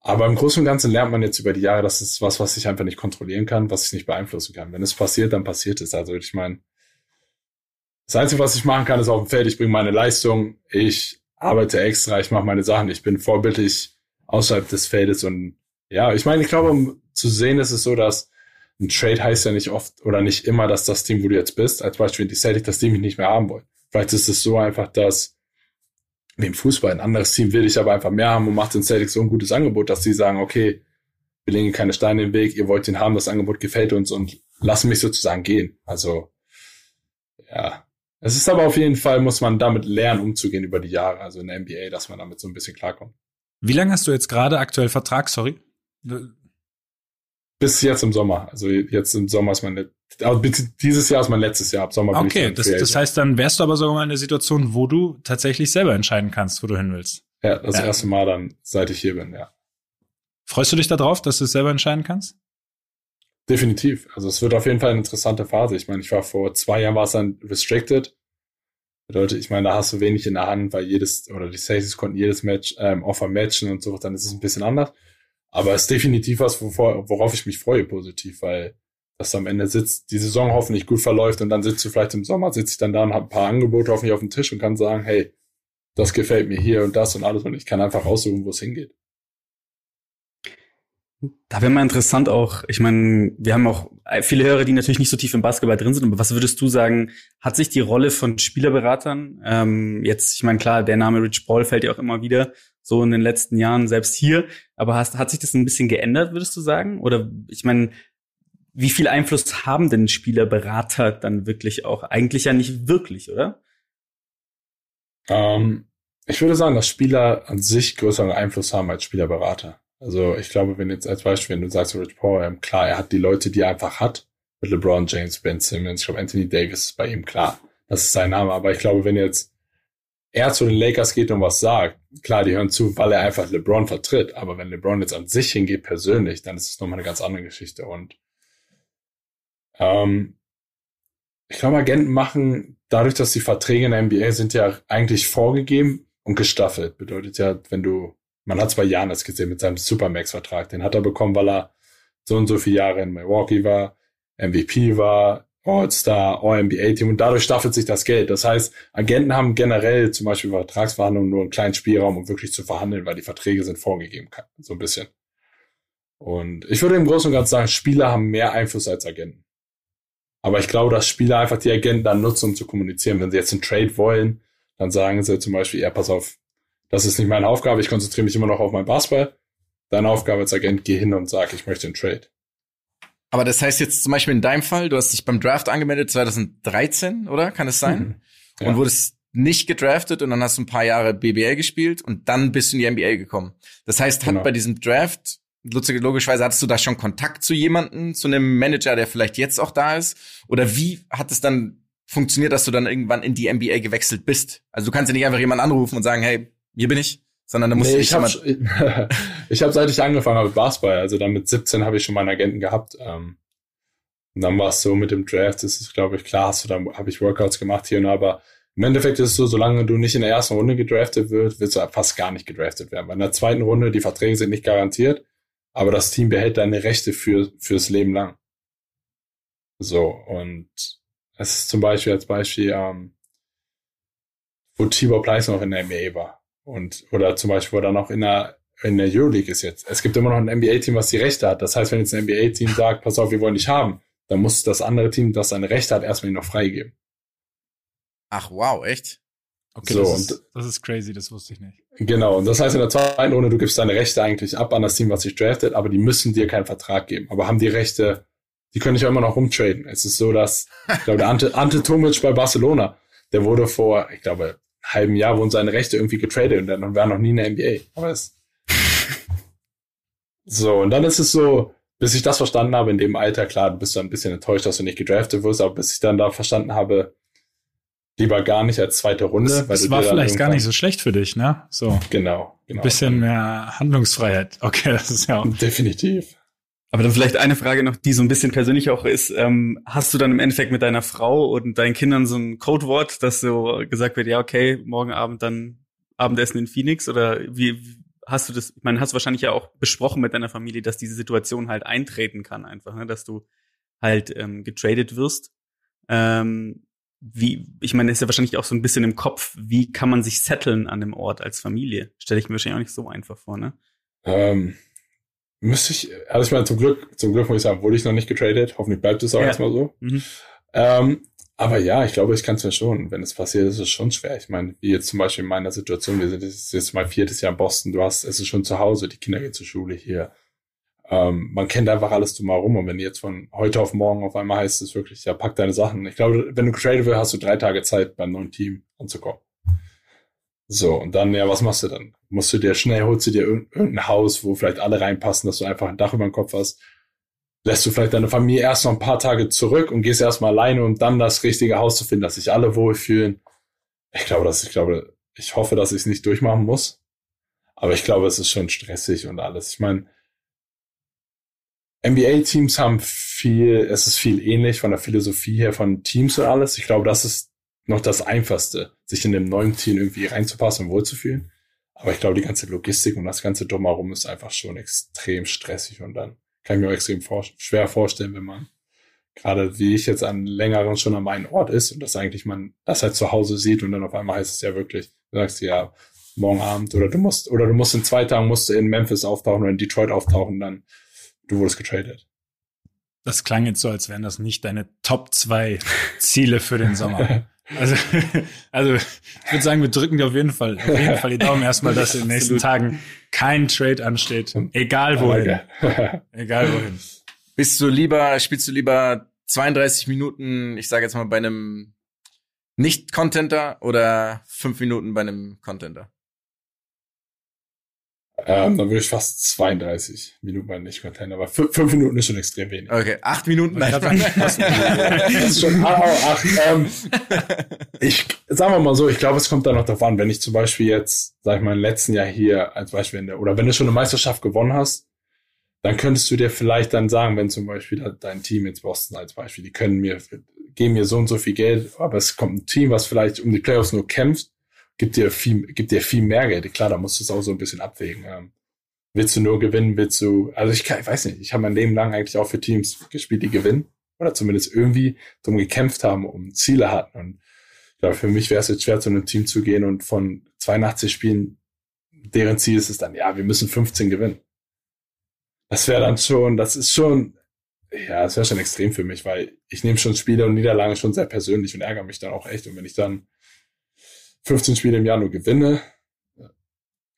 aber im Großen und Ganzen lernt man jetzt über die Jahre, dass es was, was ich einfach nicht kontrollieren kann, was ich nicht beeinflussen kann. Wenn es passiert, dann passiert es. Also ich meine, das Einzige, was ich machen kann, ist auf dem Feld, ich bringe meine Leistung, ich arbeite extra, ich mache meine Sachen, ich bin vorbildlich außerhalb des Feldes und ja, ich meine, ich glaube, um zu sehen ist es so, dass ein Trade heißt ja nicht oft oder nicht immer, dass das Team, wo du jetzt bist, als Beispiel die Celtics, das Team mich nicht mehr haben wollen. Vielleicht ist es so einfach, dass wie im Fußball ein anderes Team will ich aber einfach mehr haben und macht den Celtics so ein gutes Angebot, dass sie sagen, okay, wir legen keine Steine in den Weg, ihr wollt ihn haben, das Angebot gefällt uns und lassen mich sozusagen gehen. Also, ja. Es ist aber auf jeden Fall, muss man damit lernen, umzugehen über die Jahre, also in der NBA, dass man damit so ein bisschen klarkommt. Wie lange hast du jetzt gerade aktuell Vertrag, sorry? Bis jetzt im Sommer. Also jetzt im Sommer ist mein, dieses Jahr ist mein letztes Jahr. Ab Sommer bin okay, ich das, das heißt, dann wärst du aber sogar mal in der Situation, wo du tatsächlich selber entscheiden kannst, wo du hin willst. Ja, das ja. erste Mal dann, seit ich hier bin, ja. Freust du dich darauf, dass du es selber entscheiden kannst? Definitiv. Also es wird auf jeden Fall eine interessante Phase. Ich meine, ich war vor zwei Jahren war es dann restricted. Bedeutet, ich meine, da hast du wenig in der Hand, weil jedes, oder die Safeties konnten jedes Match, ähm, Offer matchen und so, dann ist es ein bisschen anders. Aber es ist definitiv was, wovor, worauf ich mich freue, positiv, weil das am Ende sitzt, die Saison hoffentlich gut verläuft und dann sitzt du vielleicht im Sommer, sitze ich dann da und habe ein paar Angebote hoffentlich auf dem Tisch und kann sagen, hey, das gefällt mir hier und das und alles und ich kann einfach aussuchen, wo es hingeht. Da wäre mal interessant auch, ich meine, wir haben auch viele Hörer, die natürlich nicht so tief im Basketball drin sind, aber was würdest du sagen, hat sich die Rolle von Spielerberatern, ähm, jetzt, ich meine, klar, der Name Rich Paul fällt ja auch immer wieder, so in den letzten Jahren, selbst hier, aber hast, hat sich das ein bisschen geändert, würdest du sagen? Oder ich meine, wie viel Einfluss haben denn Spielerberater dann wirklich auch? Eigentlich ja nicht wirklich, oder? Ähm, ich würde sagen, dass Spieler an sich größeren Einfluss haben als Spielerberater. Also ich glaube, wenn jetzt als Beispiel, wenn du sagst, Rich Paul, ähm, klar, er hat die Leute, die er einfach hat, mit LeBron James, Ben Simmons, ich glaube, Anthony Davis ist bei ihm klar. Das ist sein Name. Aber ich glaube, wenn jetzt er zu den Lakers geht und was sagt, klar, die hören zu, weil er einfach LeBron vertritt. Aber wenn LeBron jetzt an sich hingeht persönlich, dann ist es nochmal eine ganz andere Geschichte. Und ähm, ich glaube, Agenten machen, dadurch, dass die Verträge in der NBA sind ja eigentlich vorgegeben und gestaffelt. Bedeutet ja, wenn du man hat bei Janis gesehen mit seinem Supermax-Vertrag. Den hat er bekommen, weil er so und so viele Jahre in Milwaukee war, MVP war, All-Star, All-NBA-Team und dadurch staffelt sich das Geld. Das heißt, Agenten haben generell zum Beispiel bei Vertragsverhandlungen nur einen kleinen Spielraum, um wirklich zu verhandeln, weil die Verträge sind vorgegeben, so ein bisschen. Und ich würde im Großen und Ganzen sagen, Spieler haben mehr Einfluss als Agenten. Aber ich glaube, dass Spieler einfach die Agenten dann nutzen, um zu kommunizieren. Wenn sie jetzt einen Trade wollen, dann sagen sie zum Beispiel, ja, pass auf, das ist nicht meine Aufgabe, ich konzentriere mich immer noch auf mein Basketball. Deine Aufgabe als Agent, geh hin und sag, ich möchte einen Trade. Aber das heißt jetzt zum Beispiel in deinem Fall, du hast dich beim Draft angemeldet 2013, oder? Kann es sein? Mhm. Ja. Und wurdest nicht gedraftet und dann hast du ein paar Jahre BBL gespielt und dann bist du in die NBA gekommen. Das heißt, hat genau. bei diesem Draft, logischerweise hattest du da schon Kontakt zu jemandem, zu einem Manager, der vielleicht jetzt auch da ist? Oder wie hat es dann funktioniert, dass du dann irgendwann in die NBA gewechselt bist? Also du kannst ja nicht einfach jemanden anrufen und sagen, hey, hier bin ich, sondern da muss nee, ich. Hab, ich habe seit ich angefangen habe mit Basketball, also dann mit 17 habe ich schon meinen Agenten gehabt. Ähm, und dann war es so mit dem Draft, das ist, glaube ich, klar, hast du dann habe ich Workouts gemacht hier und da, aber im Endeffekt ist es so, solange du nicht in der ersten Runde gedraftet wirst du fast gar nicht gedraftet werden. Weil in der zweiten Runde, die Verträge sind nicht garantiert, aber das Team behält deine Rechte für, fürs Leben lang. So, und es ist zum Beispiel als Beispiel, ähm, wo Tibor Pleiss noch in der NBA war. Und, oder zum Beispiel, wo er noch in der, in der Euroleague ist jetzt. Es gibt immer noch ein NBA-Team, was die Rechte hat. Das heißt, wenn jetzt ein NBA-Team sagt, pass auf, wir wollen dich haben, dann muss das andere Team, das seine Rechte hat, erstmal ihn noch freigeben. Ach, wow, echt? Okay, so, das, ist, das ist crazy, das wusste ich nicht. Genau, und das heißt in der zweiten Runde, du gibst deine Rechte eigentlich ab an das Team, was sich draftet, aber die müssen dir keinen Vertrag geben, aber haben die Rechte, die können dich auch immer noch rumtraden. Es ist so, dass, ich glaube, der Ante, Ante Tomic bei Barcelona, der wurde vor, ich glaube, halben Jahr wurden seine Rechte irgendwie getradet und dann war noch nie in der NBA. Aber es so, und dann ist es so, bis ich das verstanden habe in dem Alter, klar, du bist dann ein bisschen enttäuscht, dass du nicht gedraftet wirst, aber bis ich dann da verstanden habe, lieber gar nicht als zweite Runde. Das, weil das war vielleicht gar nicht so schlecht für dich, ne? So. Genau, genau. Ein bisschen mehr Handlungsfreiheit. Okay, das ist ja. Definitiv. Aber dann vielleicht eine Frage noch, die so ein bisschen persönlich auch ist. Ähm, hast du dann im Endeffekt mit deiner Frau und deinen Kindern so ein Codewort, dass so gesagt wird, ja, okay, morgen Abend dann Abendessen in Phoenix? Oder wie hast du das, ich meine, hast du wahrscheinlich ja auch besprochen mit deiner Familie, dass diese Situation halt eintreten kann einfach, ne? dass du halt ähm, getradet wirst. Ähm, wie, ich meine, ist ja wahrscheinlich auch so ein bisschen im Kopf, wie kann man sich setteln an dem Ort als Familie? Stelle ich mir wahrscheinlich auch nicht so einfach vor, ne? Ähm, müsste ich, also ich meine, zum Glück, zum Glück muss ich sagen, wurde ich noch nicht getradet. Hoffentlich bleibt es auch ja. erstmal so. Mhm. Ähm, aber ja, ich glaube, ich kann es mir schon. Wenn es passiert, ist es schon schwer. Ich meine, wie jetzt zum Beispiel in meiner Situation, wir sind jetzt mal viertes Jahr in Boston, du hast, es ist schon zu Hause, die Kinder gehen zur Schule hier ähm, man kennt einfach alles drumherum. Und wenn jetzt von heute auf morgen auf einmal heißt es wirklich, ja, pack deine Sachen. Ich glaube, wenn du getradet wirst, hast du drei Tage Zeit, beim neuen Team anzukommen. So, und dann, ja, was machst du dann? Musst du dir schnell, holst du dir irgendein Haus, wo vielleicht alle reinpassen, dass du einfach ein Dach über dem Kopf hast. Lässt du vielleicht deine Familie erst noch ein paar Tage zurück und gehst erstmal alleine, um dann das richtige Haus zu finden, dass sich alle wohlfühlen. Ich glaube, dass ich glaube, ich hoffe, dass ich es nicht durchmachen muss. Aber ich glaube, es ist schon stressig und alles. Ich meine, NBA-Teams haben viel, es ist viel ähnlich von der Philosophie her von Teams und alles. Ich glaube, das ist noch das Einfachste, sich in dem neuen Team irgendwie reinzupassen und wohlzufühlen. Aber ich glaube, die ganze Logistik und das ganze Drumherum ist einfach schon extrem stressig und dann kann ich mir auch extrem vor schwer vorstellen, wenn man gerade wie ich jetzt an längeren schon an meinem Ort ist und das eigentlich man das halt zu Hause sieht und dann auf einmal heißt es ja wirklich, du sagst ja, morgen Abend oder du musst, oder du musst in zwei Tagen musst du in Memphis auftauchen oder in Detroit auftauchen, dann du wurdest getradet. Das klang jetzt so, als wären das nicht deine Top zwei Ziele für den Sommer. Also, also ich würde sagen, wir drücken dir auf jeden Fall, auf jeden Fall die Daumen erstmal, dass in den nächsten Tagen kein Trade ansteht. Egal wohin. Egal wohin. Bist du lieber, spielst du lieber 32 Minuten, ich sage jetzt mal bei einem Nicht-Contenter oder fünf Minuten bei einem Contenter? Ähm, dann würde ich fast 32 Minuten mal nicht Container, aber fünf, fünf Minuten ist schon extrem wenig. Okay, acht Minuten. Nein, das ist schon acht. Ähm, ich sagen wir mal so, ich glaube, es kommt da noch darauf an, wenn ich zum Beispiel jetzt, sag ich mal, im letzten Jahr hier als Beispiel in der, oder wenn du schon eine Meisterschaft gewonnen hast, dann könntest du dir vielleicht dann sagen, wenn zum Beispiel dein Team jetzt Boston als Beispiel, die können mir, geben mir so und so viel Geld, aber es kommt ein Team, was vielleicht um die Playoffs nur kämpft, gibt dir viel, gibt dir viel mehr Geld. Klar, da musst du es auch so ein bisschen abwägen. Ähm, willst du nur gewinnen, willst du, also ich, kann, ich weiß nicht, ich habe mein Leben lang eigentlich auch für Teams gespielt, die gewinnen oder zumindest irgendwie drum gekämpft haben, um Ziele hatten. Und glaube, für mich wäre es jetzt schwer, zu einem Team zu gehen und von 82 Spielen, deren Ziel ist es dann, ja, wir müssen 15 gewinnen. Das wäre dann schon, das ist schon, ja, das wäre schon extrem für mich, weil ich nehme schon Spiele und Niederlagen schon sehr persönlich und ärgere mich dann auch echt. Und wenn ich dann 15 Spiele im Jahr nur gewinne,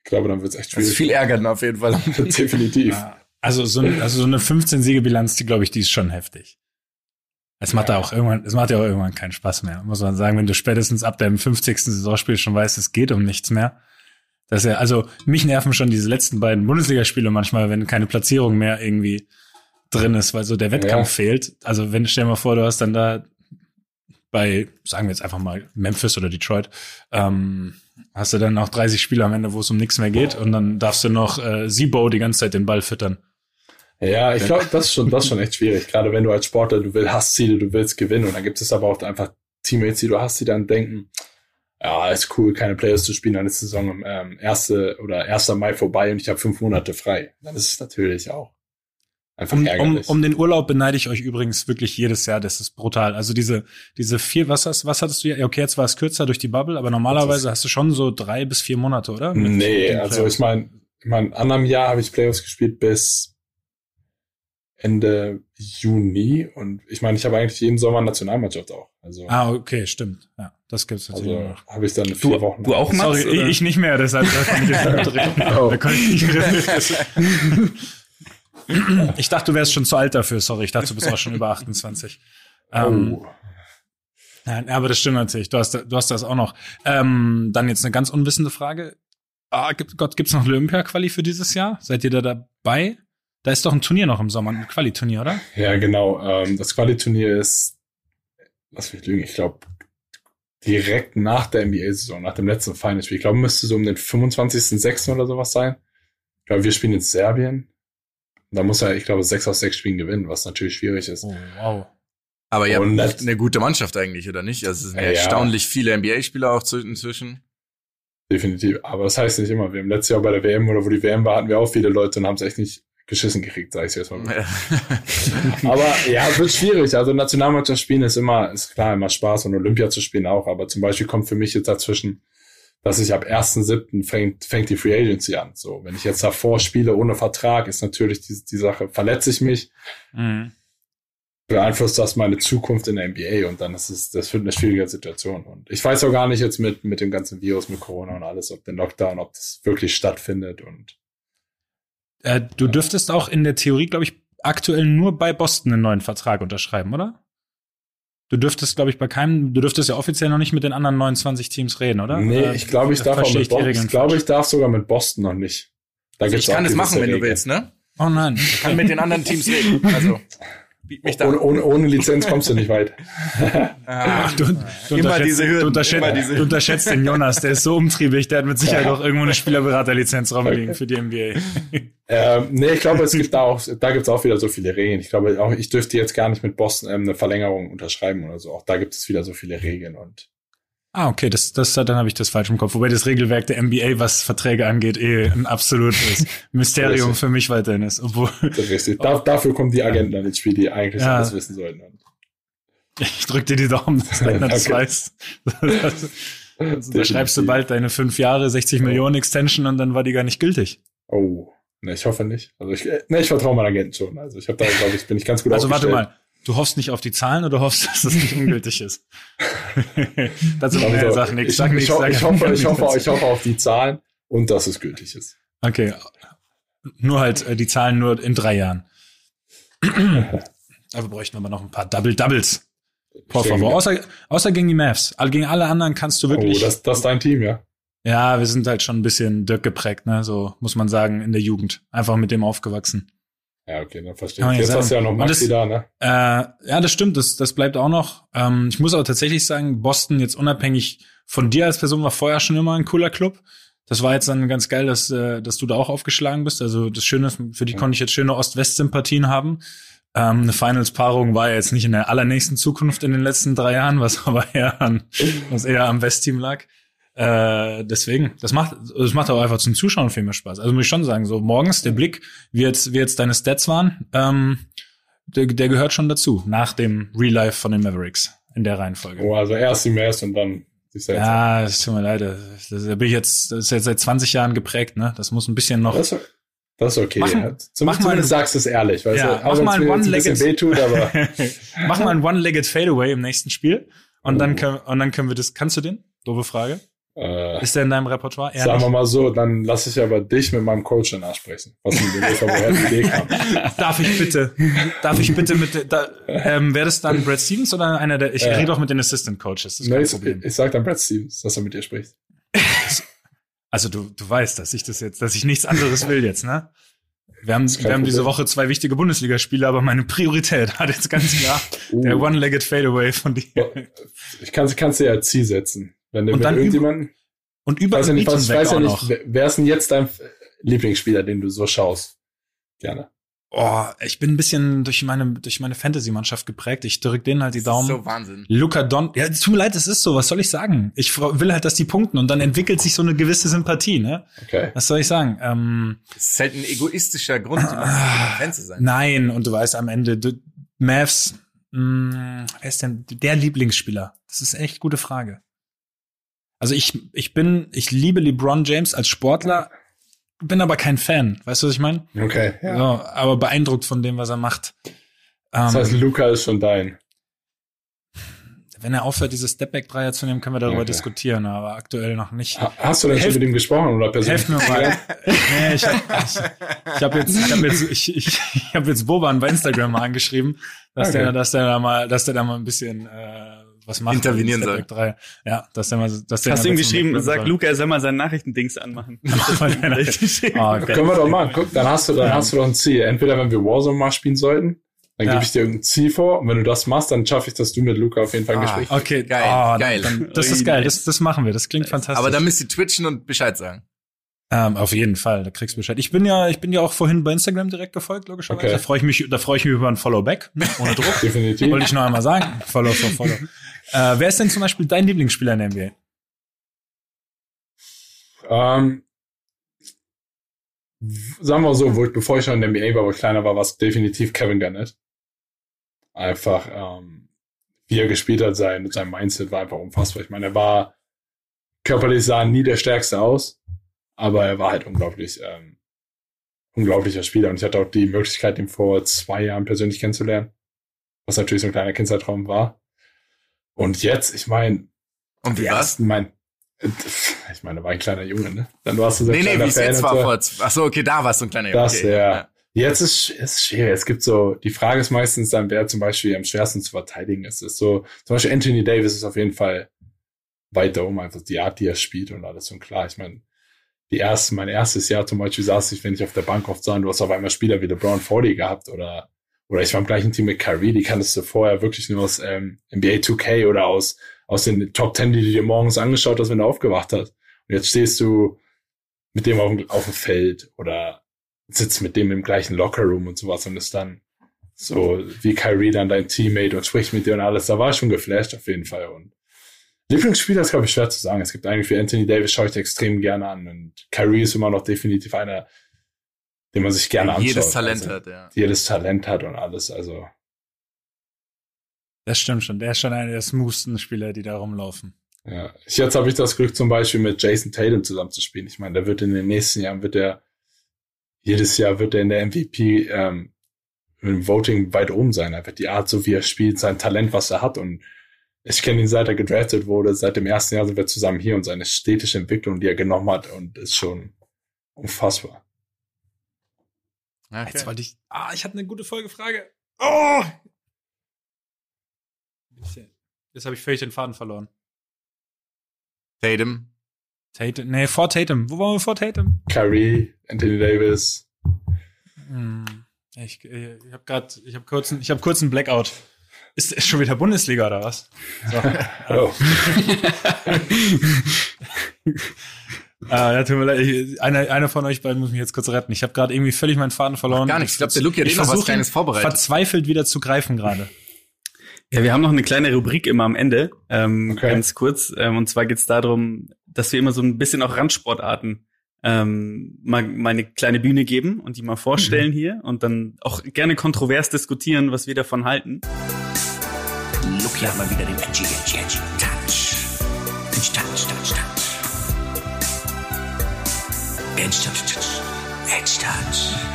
ich glaube, dann wird es echt schwierig. Das ist viel ärgern auf jeden Fall. Definitiv. Ja, also so, also so eine 15-Siege-Bilanz, die glaube ich, die ist schon heftig. Es macht ja. auch irgendwann, es macht ja auch irgendwann keinen Spaß mehr. Muss man sagen, wenn du spätestens ab deinem 50. Saisonspiel schon weißt, es geht um nichts mehr. Das ist ja, also mich nerven schon diese letzten beiden Bundesligaspiele manchmal, wenn keine Platzierung mehr irgendwie drin ist, weil so der Wettkampf ja. fehlt. Also wenn, stell dir mal vor, du hast dann da bei, sagen wir jetzt einfach mal Memphis oder Detroit, ähm, hast du dann noch 30 Spiele am Ende, wo es um nichts mehr geht und dann darfst du noch äh, Sibo die ganze Zeit den Ball füttern. Ja, ich glaube, das ist schon, das ist schon echt schwierig. Gerade wenn du als Sportler, du willst, hast Ziele, du willst gewinnen und dann gibt es aber auch einfach Teammates, die du hast, die dann denken, ja, ist cool, keine Players zu spielen, dann ist die Saison ähm, erste oder 1. Mai vorbei und ich habe fünf Monate frei. Dann ist es natürlich auch Einfach um, um, um den Urlaub beneide ich euch übrigens wirklich jedes Jahr. Das ist brutal. Also diese, diese vier, was hast, was hattest du ja? Okay, jetzt war es kürzer durch die Bubble, aber normalerweise hast du schon so drei bis vier Monate, oder? Mit nee, also ich meine, in meinem anderen Jahr habe ich Playoffs gespielt bis Ende Juni und ich meine, ich habe eigentlich jeden Sommer Nationalmannschaft auch. Also ah, okay, stimmt. Ja, das gibt's natürlich also noch. Habe ich dann vier du, Wochen. Du auch, Max, Sorry, ich nicht mehr, deshalb da kann ich jetzt nicht reden. oh. Da kann ich nicht reden. Ich dachte, du wärst schon zu alt dafür, sorry. Ich dachte, du bist auch schon über 28. Ähm, oh. Ja, aber das stimmt natürlich. Du hast, du hast das auch noch. Ähm, dann jetzt eine ganz unwissende Frage. Ah, gibt, Gott, gibt's noch Olympia-Quali für dieses Jahr? Seid ihr da dabei? Da ist doch ein Turnier noch im Sommer, ein Quali-Turnier, oder? Ja, genau. Ähm, das Quali-Turnier ist, lass mich lügen, ich glaube, direkt nach der NBA-Saison, nach dem letzten Finalspiel. Ich glaube, müsste so um den 25.06. oder sowas sein. Ich glaube, wir spielen in Serbien. Da muss er, ich glaube, sechs aus sechs Spielen gewinnen, was natürlich schwierig ist. Oh, wow. Aber ihr habt eine gute Mannschaft eigentlich, oder nicht? Also es sind ja, erstaunlich viele NBA-Spieler auch inzwischen. Definitiv. Aber das heißt nicht immer. Wir haben letztes Jahr bei der WM oder wo die WM war, hatten wir auch viele Leute und haben es echt nicht geschissen gekriegt, sag ich jetzt mal. Ja. aber ja, wird schwierig. Also Nationalmannschaft spielen ist immer, ist klar, immer Spaß und Olympia zu spielen auch. Aber zum Beispiel kommt für mich jetzt dazwischen dass ich ab 1.7. fängt, fängt die Free Agency an. So, wenn ich jetzt davor spiele ohne Vertrag, ist natürlich die, die Sache, verletze ich mich, mhm. beeinflusst das meine Zukunft in der NBA und dann ist es, das wird eine schwierige Situation. Und ich weiß auch gar nicht jetzt mit, mit dem ganzen Virus, mit Corona und alles, ob der Lockdown, ob das wirklich stattfindet und. Äh, du dürftest auch in der Theorie, glaube ich, aktuell nur bei Boston einen neuen Vertrag unterschreiben, oder? Du dürftest, glaube ich, bei keinem, du dürftest ja offiziell noch nicht mit den anderen 29 Teams reden, oder? Nee, oder ich glaube, ich darf auch mit Boston, ich glaube, ich darf sogar mit Boston noch nicht. Da also ich kann es machen, wenn Regeln. du willst, ne? Oh nein. Ich kann mit den anderen Teams reden. Also. Ohne, ohne, ohne Lizenz kommst du nicht weit. Ach, du, du, immer diese Hürden, du, unterschätzt, diese. du unterschätzt den Jonas, der ist so umtriebig, der hat mit Sicherheit auch irgendwo eine Spielerberaterlizenz rumliegen für die NBA. Ähm, nee, ich glaube, es gibt da auch, da gibt es auch wieder so viele Regeln. Ich glaube, auch ich dürfte jetzt gar nicht mit Boston ähm, eine Verlängerung unterschreiben oder so. Auch da gibt es wieder so viele Regeln und Ah, okay, das, das, dann habe ich das falsch im Kopf. Wobei das Regelwerk der NBA, was Verträge angeht, eh ein absolutes Mysterium für mich weiterhin ist. Obwohl, richtig. Da, dafür kommen die Agenten dann ins Spiel, die eigentlich ja. alles wissen sollten. Ich drück dir die Daumen, dass einer das weiß. also, da schreibst du bald deine fünf Jahre, 60 oh. Millionen Extension und dann war die gar nicht gültig. Oh, ne, ich hoffe nicht. Also ich, ne, ich vertraue meinen Agenten schon. Also ich habe da, glaube ich, bin ich ganz gut Also warte mal, Du hoffst nicht auf die Zahlen oder hoffst, dass es nicht ungültig ist? Dazu also, sag nichts. Sag nichts. Ich, ich, ich, hoffe, ich, hoffe, ich hoffe auf die Zahlen und dass es gültig ist. Okay. Nur halt äh, die Zahlen nur in drei Jahren. Dafür bräuchten wir aber noch ein paar Double-Doubles. Por favor. Außer, außer gegen die Mavs. Gegen alle anderen kannst du wirklich. Oh, das, das ist dein Team, ja. Ja, wir sind halt schon ein bisschen Dirk geprägt, ne? So muss man sagen, in der Jugend. Einfach mit dem aufgewachsen. Ja, okay, dann verstehe ich. Jetzt sagen. hast du ja noch Maxi das, da, ne? Äh, ja, das stimmt, das, das bleibt auch noch. Ähm, ich muss aber tatsächlich sagen, Boston jetzt unabhängig von dir als Person war vorher schon immer ein cooler Club. Das war jetzt dann ganz geil, dass, äh, dass du da auch aufgeschlagen bist. Also das Schöne, für die ja. konnte ich jetzt schöne Ost-West-Sympathien haben. Ähm, eine Finals-Paarung war ja jetzt nicht in der allernächsten Zukunft in den letzten drei Jahren, was aber eher an, was eher am West-Team lag. Äh, deswegen, das macht, das macht auch einfach zum Zuschauen viel mehr Spaß. Also muss ich schon sagen, so morgens der Blick, wie jetzt, wie jetzt deine Stats waren, ähm, der, der gehört schon dazu, nach dem Relive von den Mavericks in der Reihenfolge. Oh, also erst die Mavs und dann. Ja, es tut mir leid. Das, das bin ich jetzt, das ist jetzt seit 20 Jahren geprägt, ne? Das muss ein bisschen noch. Das, das ist okay. Mach, ja. Zum, mach mal, sagst du es ehrlich, weißt ja? Mach mal ein One-Legged, wehtut, aber mach mal ein One-Legged Fadeaway im nächsten Spiel und oh. dann können, und dann können wir das, kannst du den? Doofe Frage. Äh, ist der in deinem Repertoire? Ehrlich? Sagen wir mal so, dann lasse ich aber dich mit meinem Coach danach sprechen, was die Idee kam. Darf ich bitte, darf ich bitte mit, da, ähm, wäre das dann Brad Stevens oder einer der, ich äh, rede auch mit den Assistant Coaches, das ist nee, ich, Problem. Ich, sag dann Brad Stevens, dass er mit dir spricht. Also du, du weißt, dass ich das jetzt, dass ich nichts anderes will jetzt, ne? Wir haben, wir haben diese Woche zwei wichtige Bundesligaspiele, aber meine Priorität hat jetzt ganz klar uh. der One-Legged Fadeaway von dir. Ich kann, kannst dir ja Ziel setzen. Wenn du und dann irgendjemanden. Und über weiß ja nicht, was, ich weiß ja nicht, wer ist denn jetzt dein Lieblingsspieler, den du so schaust? Gerne. Oh, ich bin ein bisschen durch meine, durch meine Fantasy-Mannschaft geprägt. Ich drück denen halt die Daumen. Das ist so Wahnsinn. Luca Don, ja, tut mir leid, es ist so, was soll ich sagen? Ich will halt, dass die punkten und dann entwickelt sich so eine gewisse Sympathie, ne? Okay. Was soll ich sagen? Ähm, das ist halt ein egoistischer Grund, um Fan zu sein. Nein, und du weißt am Ende, du, Mavs, mh, wer ist denn der Lieblingsspieler? Das ist echt gute Frage. Also ich, ich bin, ich liebe LeBron James als Sportler, bin aber kein Fan. Weißt du, was ich meine? Okay. Ja. So, aber beeindruckt von dem, was er macht. Das heißt, ähm, Luca ist schon dein. Wenn er aufhört, diese Stepback-Dreier zu nehmen, können wir darüber okay. diskutieren, aber aktuell noch nicht. Hast du denn schon mit ihm gesprochen oder persönlich? Helf mir mal. nee, ich habe ich, ich hab jetzt, ich hab jetzt, ich, ich, ich hab jetzt Boban bei Instagram mal angeschrieben, dass okay. der, dass der da mal, dass der da mal ein bisschen äh, was macht. Intervenieren soll. 3. Ja, der mal, dass der Hast du ihm geschrieben, sag Luca, er soll mal sein Nachrichtendings anmachen. oh. Können wir doch mal. Guck, dann hast du, dann hast du doch ein Ziel. Entweder wenn wir Warzone mal spielen sollten, dann ja. gebe ich dir irgendein Ziel vor und wenn du das machst, dann schaffe ich, dass du mit Luca auf jeden Fall ein ah, Gespräch Okay, geil, oh, geil. Dann, das ist geil, das, das machen wir, das klingt fantastisch. Aber dann müsst ihr twitchen und Bescheid sagen. Ähm, auf jeden Fall, da kriegst du Bescheid. Ich bin ja, ich bin ja auch vorhin bei Instagram direkt gefolgt, logischerweise. Okay. Da freue ich mich, da freue ich mich über ein Followback, ne? ohne Druck. Definitiv. Wollte ich noch einmal sagen. Follow for Follow. Äh, wer ist denn zum Beispiel dein Lieblingsspieler in der NBA? Ähm, sagen wir so, wo ich, bevor ich schon in der NBA war, wo ich kleiner war, war es definitiv Kevin Garnett einfach, ähm, wie er gespielt hat, sein, seinem Mindset war einfach unfassbar. Ich meine, er war körperlich sah nie der Stärkste aus, aber er war halt unglaublich, ähm, unglaublicher Spieler. Und ich hatte auch die Möglichkeit, ihn vor zwei Jahren persönlich kennenzulernen, was natürlich so ein kleiner Kindzeitraum war. Und jetzt, ich meine, und wie war's? Mein, ich meine, war ein kleiner Junge, ne? Dann warst du so ein Nee, nee, wie es jetzt war vor, ach so, okay, da warst du ein kleiner Junge. Das, okay, ja. ja. Jetzt ist es schwierig. Es gibt so, die Frage ist meistens dann, wer zum Beispiel am schwersten zu verteidigen ist. ist so, zum Beispiel Anthony Davis ist auf jeden Fall weiter um, einfach die Art, die er spielt und alles. Und klar, ich meine, die ersten, mein erstes Jahr zum Beispiel saß ich, wenn ich auf der Bank oft sah, du hast auf einmal Spieler wie LeBron 40 gehabt oder, oder ich war im gleichen Team mit Kyrie, die kanntest du vorher wirklich nur aus ähm, NBA 2K oder aus, aus den Top 10, die du dir morgens angeschaut hast, wenn du aufgewacht hast. Und jetzt stehst du mit dem auf dem, auf dem Feld oder sitzt mit dem im gleichen Lockerroom und sowas und ist dann so wie Kyrie dann dein Teammate und spricht mit dir und alles. Da war ich schon geflasht auf jeden Fall. Und Lieblingsspieler ist, glaube ich, schwer zu sagen. Es gibt eigentlich für Anthony Davis schaue ich extrem gerne an und Kyrie ist immer noch definitiv einer, den man sich gerne anschaut. Jedes Talent also, hat, ja. Jedes Talent hat und alles, also. Das stimmt schon. Der ist schon einer der smoothsten Spieler, die da rumlaufen. Ja, jetzt habe ich das Glück zum Beispiel mit Jason Tatum zusammen zu spielen. Ich meine, der wird in den nächsten Jahren wird der jedes Jahr wird er in der MVP ähm, im Voting weit oben sein. Einfach die Art, so wie er spielt, sein Talent, was er hat. Und ich kenne ihn seit er gedraftet wurde. Seit dem ersten Jahr sind wir zusammen hier und seine stetische Entwicklung, die er genommen hat, und ist schon unfassbar. Okay. Jetzt wollte ich. Ah, ich hatte eine gute Folgefrage. Oh! Jetzt habe ich völlig den Faden verloren. Tatum. Tatum, nee, vor Tatum. Wo waren wir vor Tatum? Curry, Anthony Davis. Hm. Ich, ich habe gerade, ich habe kurz, ich habe kurz einen Blackout. Ist, ist schon wieder Bundesliga oder was? So. oh. ah, ja, tut mir leid. Einer, einer von euch beiden muss mich jetzt kurz retten. Ich habe gerade irgendwie völlig meinen Faden verloren. Ach, gar nicht. Ich glaube, der Luke hat eh noch was Kleines vorbereitet. Verzweifelt wieder zu greifen gerade. Ja, wir haben noch eine kleine Rubrik immer am Ende, ähm, okay. ganz kurz. Ähm, und zwar geht's darum, dass wir immer so ein bisschen auch Randsportarten ähm, mal, mal eine kleine Bühne geben und die mal vorstellen mhm. hier und dann auch gerne kontrovers diskutieren, was wir davon halten. Luki hat mal wieder den Touch. Touch, touch, touch, touch. Edge touch, touch. Edge touch. Edge touch.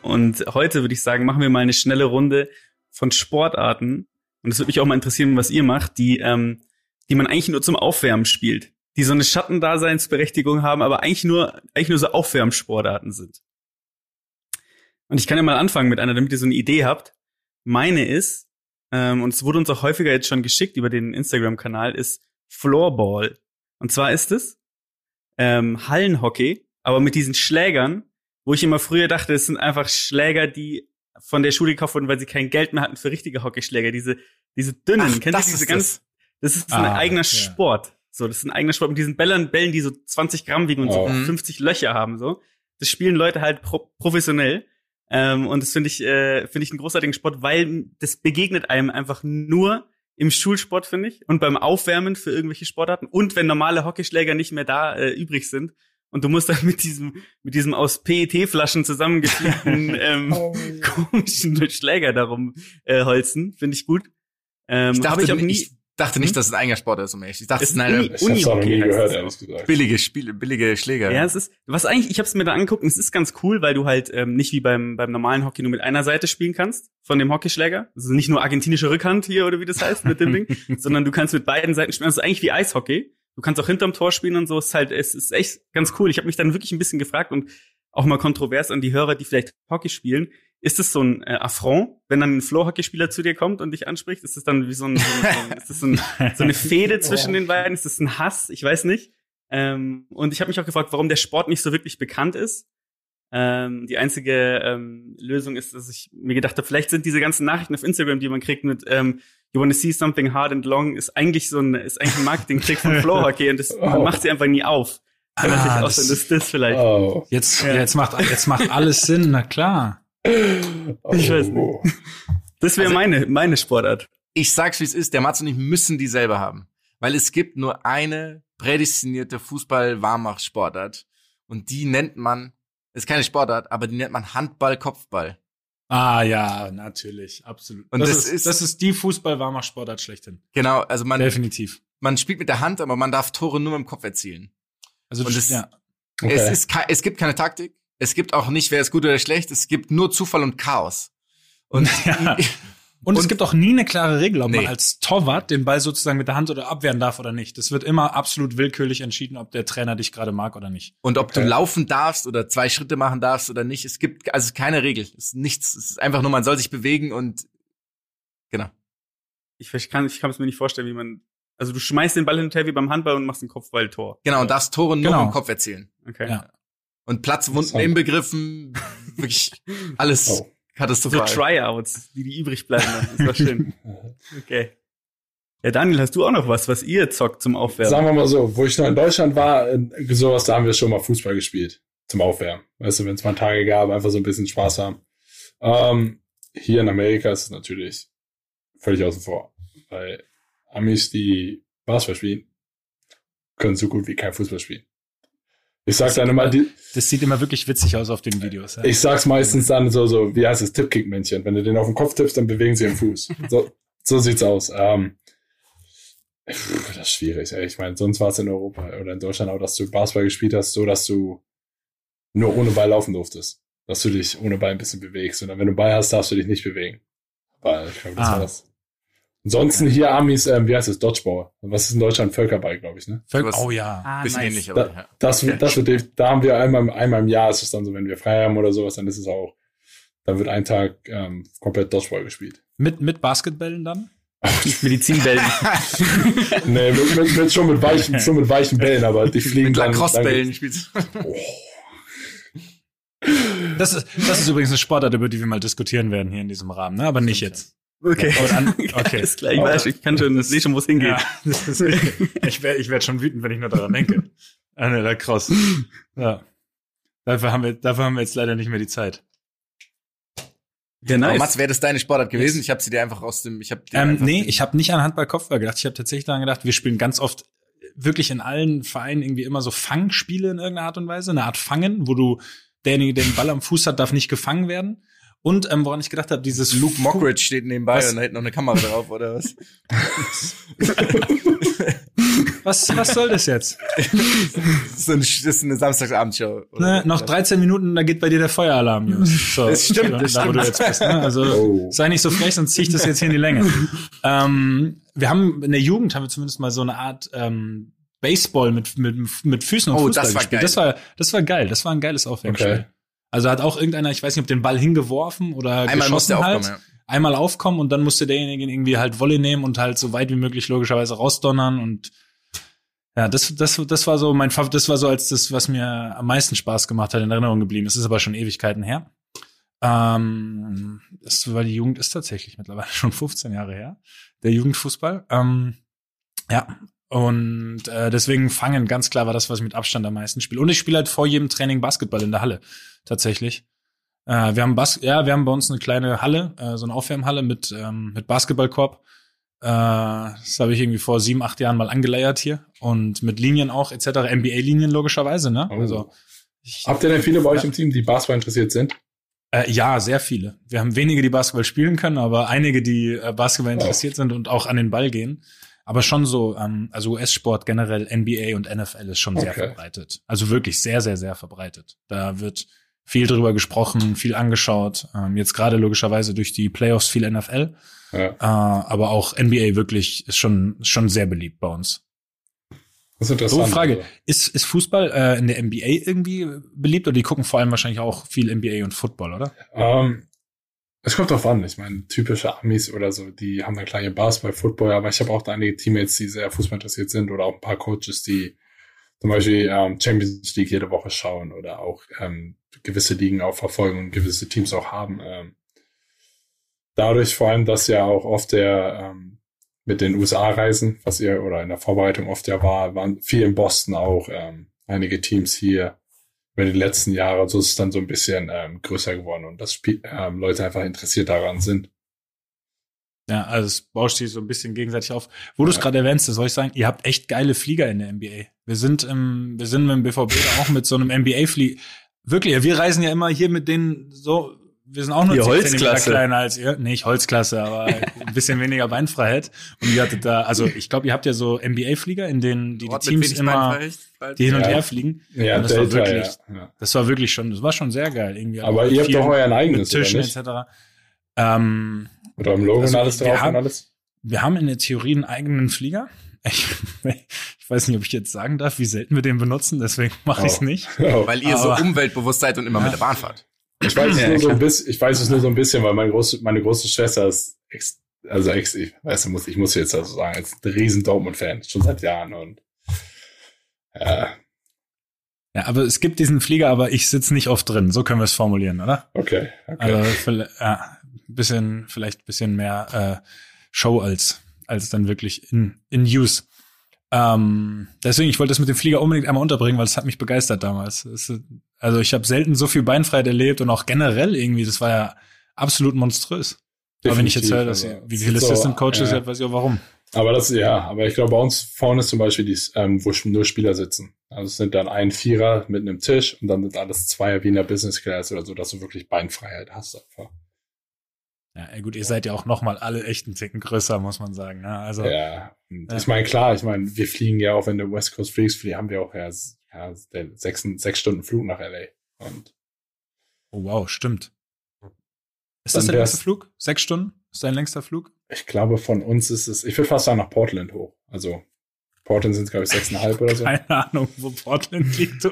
Und heute würde ich sagen, machen wir mal eine schnelle Runde von Sportarten, und es würde mich auch mal interessieren, was ihr macht, die, ähm, die man eigentlich nur zum Aufwärmen spielt, die so eine Schattendaseinsberechtigung haben, aber eigentlich nur, eigentlich nur so Aufwärmsportarten sind. Und ich kann ja mal anfangen mit einer, damit ihr so eine Idee habt. Meine ist, ähm, und es wurde uns auch häufiger jetzt schon geschickt über den Instagram-Kanal, ist Floorball. Und zwar ist es ähm, Hallenhockey, aber mit diesen Schlägern, wo ich immer früher dachte, es sind einfach Schläger, die von der Schule gekauft wurden, weil sie kein Geld mehr hatten für richtige Hockeyschläger. Diese, diese dünnen, Ach, kennt ihr diese ganz, das ist so ein ah, eigener ja. Sport. So, das ist ein eigener Sport mit diesen Bällen, Bällen, die so 20 Gramm wiegen und oh. so 50 Löcher haben, so. Das spielen Leute halt pro professionell. Ähm, und das finde ich, äh, finde ich einen großartigen Sport, weil das begegnet einem einfach nur im Schulsport, finde ich, und beim Aufwärmen für irgendwelche Sportarten und wenn normale Hockeyschläger nicht mehr da äh, übrig sind. Und du musst dann mit diesem, mit diesem aus PET-Flaschen zusammengefügten ähm, oh. komischen Schläger darum äh, holzen. Finde ich gut. Ähm, ich dachte, ich auch nie, ich dachte nicht, hm? dass es ein eigener Sport ist, um ehrlich. Ich dachte, es ist eine Uni, Uni nie gehört. Billige Spiele, billige Schläger. Ja, es ist, was eigentlich, ich habe es mir da angeguckt und es ist ganz cool, weil du halt ähm, nicht wie beim, beim normalen Hockey nur mit einer Seite spielen kannst von dem Hockeyschläger. Also nicht nur argentinische Rückhand hier oder wie das heißt mit dem Ding, sondern du kannst mit beiden Seiten spielen. Also eigentlich wie Eishockey. Du kannst auch hinterm Tor spielen und so. Es ist halt, es ist echt ganz cool. Ich habe mich dann wirklich ein bisschen gefragt und auch mal kontrovers an die Hörer, die vielleicht Hockey spielen. Ist es so ein äh, Affront, wenn dann ein Floor-Hockey-Spieler zu dir kommt und dich anspricht? Ist es dann wie so, ein, so, ein, ist das so, ein, so eine Fehde zwischen den beiden? Ist das ein Hass? Ich weiß nicht. Ähm, und ich habe mich auch gefragt, warum der Sport nicht so wirklich bekannt ist. Ähm, die einzige ähm, Lösung ist, dass ich mir gedacht habe, vielleicht sind diese ganzen Nachrichten auf Instagram, die man kriegt mit ähm, You wanna see something hard and long, ist eigentlich so ein, ist eigentlich ein Marketing-Trick von Floor Hockey und das, oh. man macht sie einfach nie auf. Kann ah, natürlich auch sein, dass das vielleicht. Oh. Jetzt, ja. jetzt macht, jetzt macht alles Sinn, na klar. Oh. Ich weiß nicht. Das wäre also, meine, meine Sportart. Ich sag's, wie es ist. Der Mats und ich müssen die selber haben. Weil es gibt nur eine prädestinierte Fußball-Warmach-Sportart. Und die nennt man, ist keine Sportart, aber die nennt man Handball-Kopfball. Ah ja, natürlich, absolut. Und das, das ist, ist, das ist die Fußball-Warmach-Sportart schlechthin. Genau, also man definitiv. Man spielt mit der Hand, aber man darf Tore nur mit dem Kopf erzielen. Also und es, ja. Okay. es ist es gibt keine Taktik. Es gibt auch nicht, wer ist gut oder schlecht. Es gibt nur Zufall und Chaos. Und, ja. und, und, es gibt auch nie eine klare Regel, ob nee. man als Torwart den Ball sozusagen mit der Hand oder abwehren darf oder nicht. Das wird immer absolut willkürlich entschieden, ob der Trainer dich gerade mag oder nicht. Und ob okay. du laufen darfst oder zwei Schritte machen darfst oder nicht. Es gibt also keine Regel. Es ist nichts. Es ist einfach nur, man soll sich bewegen und genau. Ich kann, ich kann es mir nicht vorstellen, wie man also du schmeißt den Ball hinterher wie beim Handball und machst ein Kopfballtor. Genau, und darfst Tore nur genau. dem Kopf erzielen. Okay. Ja. Und Platzwunden inbegriffen, wirklich alles oh. katastrophal. So Tryouts, die die übrig bleiben. Das war schön. Okay. Ja, Daniel, hast du auch noch was, was ihr zockt zum Aufwärmen? Sagen wir mal so, wo ich noch in Deutschland war, sowas, da haben wir schon mal Fußball gespielt. Zum Aufwärmen. Weißt du, wenn es mal Tage gab, einfach so ein bisschen Spaß haben. Ähm, hier in Amerika ist es natürlich völlig außen vor. Weil Amis, die Basketball spielen, können so gut wie kein Fußball spielen. Ich sag dann immer, die, das sieht immer wirklich witzig aus auf den Videos. Ja. Ich sag's meistens dann so, so, wie heißt es, Tippkick-Männchen. Wenn du den auf den Kopf tippst, dann bewegen sie den Fuß. So, so sieht's aus. Ähm, das ist schwierig. Ey. Ich meine, sonst war es in Europa oder in Deutschland auch, dass du Basketball gespielt hast, so dass du nur ohne Ball laufen durftest. Dass du dich ohne Ball ein bisschen bewegst. Und dann, wenn du Ball hast, darfst du dich nicht bewegen. Weil ich glaube, das ah. war's. Ansonsten hier Amis, ähm, wie heißt es, Dodgeball. Was ist in Deutschland? Völkerball, glaube ich, ne? Völker oh ja. Ah, Bisschen nice. ähnlich, aber da, ja. Das, das, das wird, da haben wir einmal, einmal im Jahr, ist es dann so, wenn wir frei haben oder sowas, dann ist es auch, dann wird ein Tag ähm, komplett Dodgeball gespielt. Mit, mit Basketballen dann? Medizinbällen. nee, mit, mit, mit, schon mit weichen, schon mit weichen Bällen, aber die fliegen mit dann. Lacrosse-Bällen spielst oh. Das ist, das ist übrigens eine Sportart, über die wir mal diskutieren werden hier in diesem Rahmen, ne? aber nicht jetzt. Okay. An, okay. Ist klar, ich weiß, ich kann schon, ich sehe schon, wo es hingeht. Ja, ist, ich werde ich werd schon wütend, wenn ich nur daran denke. Ah, ne, da krass. Ja. Dafür haben wir, dafür haben wir jetzt leider nicht mehr die Zeit. Ja, nice. Aber Mats, wäre das deine Sportart gewesen? Ich habe sie dir einfach aus dem, ich habe ähm, Nee, ich habe nicht an Handball-Kopfball gedacht. Ich habe tatsächlich daran gedacht, wir spielen ganz oft wirklich in allen Vereinen irgendwie immer so Fangspiele in irgendeiner Art und Weise. Eine Art Fangen, wo du derjenige, der den Ball am Fuß hat, darf nicht gefangen werden. Und ähm, woran ich gedacht habe, dieses Luke Mockridge steht nebenbei was? und da hält noch eine Kamera drauf, oder was? was? Was soll das jetzt? so ein, das ist eine Samstagsabendshow. Ne, noch 13 Minuten, da geht bei dir der Feueralarm, Jungs. So, das stimmt, da, das da, wo du jetzt bist. Ne? Also oh. sei nicht so frech, sonst zieh ich das jetzt hier in die Länge. ähm, wir haben in der Jugend haben wir zumindest mal so eine Art ähm, Baseball mit mit mit Füßen und oh, Fußball das war gespielt. Geil. Das war das war geil. Das war ein geiles Aufwärmspiel. Okay. Also hat auch irgendeiner, ich weiß nicht, ob den Ball hingeworfen oder Einmal geschossen halt. Ja. Einmal aufkommen und dann musste derjenige irgendwie halt Volley nehmen und halt so weit wie möglich logischerweise rausdonnern und ja, das, das, das war so mein Favorit, das war so als das, was mir am meisten Spaß gemacht hat, in Erinnerung geblieben. Das ist aber schon Ewigkeiten her. Ähm, das, weil die Jugend ist tatsächlich mittlerweile schon 15 Jahre her, der Jugendfußball. Ähm, ja, Und äh, deswegen fangen ganz klar war das, was ich mit Abstand am meisten spiele. Und ich spiele halt vor jedem Training Basketball in der Halle, tatsächlich. Äh, wir haben Bas ja, wir haben bei uns eine kleine Halle, äh, so eine Aufwärmhalle mit, ähm, mit Basketballkorb. Äh, das habe ich irgendwie vor sieben, acht Jahren mal angeleiert hier. Und mit Linien auch, etc. NBA-Linien logischerweise, ne? Oh. Also, ich, Habt ihr denn viele bei euch im Team, die Basketball interessiert sind? Äh, ja, sehr viele. Wir haben wenige, die Basketball spielen können, aber einige, die äh, Basketball interessiert sind und auch an den Ball gehen. Aber schon so, ähm, also US-Sport generell, NBA und NFL ist schon okay. sehr verbreitet. Also wirklich sehr, sehr, sehr verbreitet. Da wird viel drüber gesprochen, viel angeschaut. Ähm, jetzt gerade logischerweise durch die Playoffs viel NFL. Ja. Äh, aber auch NBA wirklich ist schon, schon sehr beliebt bei uns. Das ist interessant. So, Frage. Ist, ist Fußball äh, in der NBA irgendwie beliebt oder die gucken vor allem wahrscheinlich auch viel NBA und Football, oder? Ähm, es kommt drauf an. Ich meine, typische Amis oder so, die haben dann kleine Basketball, Football, aber ich habe auch da einige Teammates, die sehr Fußball interessiert sind oder auch ein paar Coaches, die zum Beispiel ähm, Champions League jede Woche schauen oder auch ähm, gewisse Ligen auch verfolgen und gewisse Teams auch haben. Ähm, dadurch vor allem, dass ja auch oft der ähm, mit den USA reisen, was ihr oder in der Vorbereitung oft ja war, waren viel in Boston auch ähm, einige Teams hier über die letzten Jahre. So ist es dann so ein bisschen ähm, größer geworden und dass ähm, Leute einfach interessiert daran sind. Ja, also es bauscht sich so ein bisschen gegenseitig auf. Wo du es gerade erwähnst, soll ich sagen, ihr habt echt geile Flieger in der NBA. Wir sind im, wir sind mit dem BVB auch mit so einem NBA-Flieger. Wirklich, wir reisen ja immer hier mit denen so, wir sind auch nur die Holzklasse. kleiner als ihr. Nee, nicht Holzklasse, aber ein bisschen weniger Beinfreiheit. Und ihr hattet da, also ich glaube, ihr habt ja so NBA-Flieger, in denen die, die Teams immer die hin und ja. her fliegen. Ja, und das Delta, war wirklich, ja. das war wirklich schon, das war schon sehr geil irgendwie. Aber ihr habt doch euer eigenes, mit Tischen etc. Ähm, mit eurem Logo also, und alles drauf haben, und alles? Wir haben in der Theorie einen eigenen Flieger. Ich, ich weiß nicht, ob ich jetzt sagen darf, wie selten wir den benutzen, deswegen mache oh. ich es nicht. Oh. Weil ihr Aber, so umweltbewusst seid und immer ja. mit der Bahn fahrt. Ich weiß es nur so ein bisschen, ich weiß es nur so ein bisschen, weil meine große, meine große Schwester ist ex, also ex, ich weiß, ich muss, ich muss jetzt also sagen, ist ein riesen Dortmund-Fan, schon seit Jahren und ja. Ja, aber es gibt diesen Flieger, aber ich sitze nicht oft drin. So können wir es formulieren, oder? Okay. okay. Also ja, bisschen, vielleicht bisschen mehr äh, Show als als dann wirklich in in Use. Ähm, deswegen, ich wollte das mit dem Flieger unbedingt einmal unterbringen, weil es hat mich begeistert damals. Es, also ich habe selten so viel Beinfreiheit erlebt und auch generell irgendwie, das war ja absolut monströs. Definitiv, aber wenn ich jetzt höre, dass also, wie viele Assistant Coaches, äh, weiß ich auch warum. Aber das, ja, aber ich glaube, bei uns vorne ist zum Beispiel die, ähm, wo nur Spieler sitzen. Also es sind dann ein Vierer mit einem Tisch und dann sind alles Zweier wie in der Business Class oder so, dass du wirklich Beinfreiheit hast einfach. Ja, gut, ihr seid ja auch noch mal alle echten Ticken größer, muss man sagen. Ne? Also, ja, ich meine, klar, ich meine, wir fliegen ja auch, wenn du West Coast fliegst, haben wir auch ja, ja sechs, sechs Stunden Flug nach LA. Und oh wow, stimmt. Ist das der längste Flug? Sechs Stunden? Ist dein längster Flug? Ich glaube, von uns ist es, ich würde fast sagen, nach Portland hoch. Also Portland sind es, glaube ich, sechseinhalb oder so. Keine Ahnung, wo Portland liegt.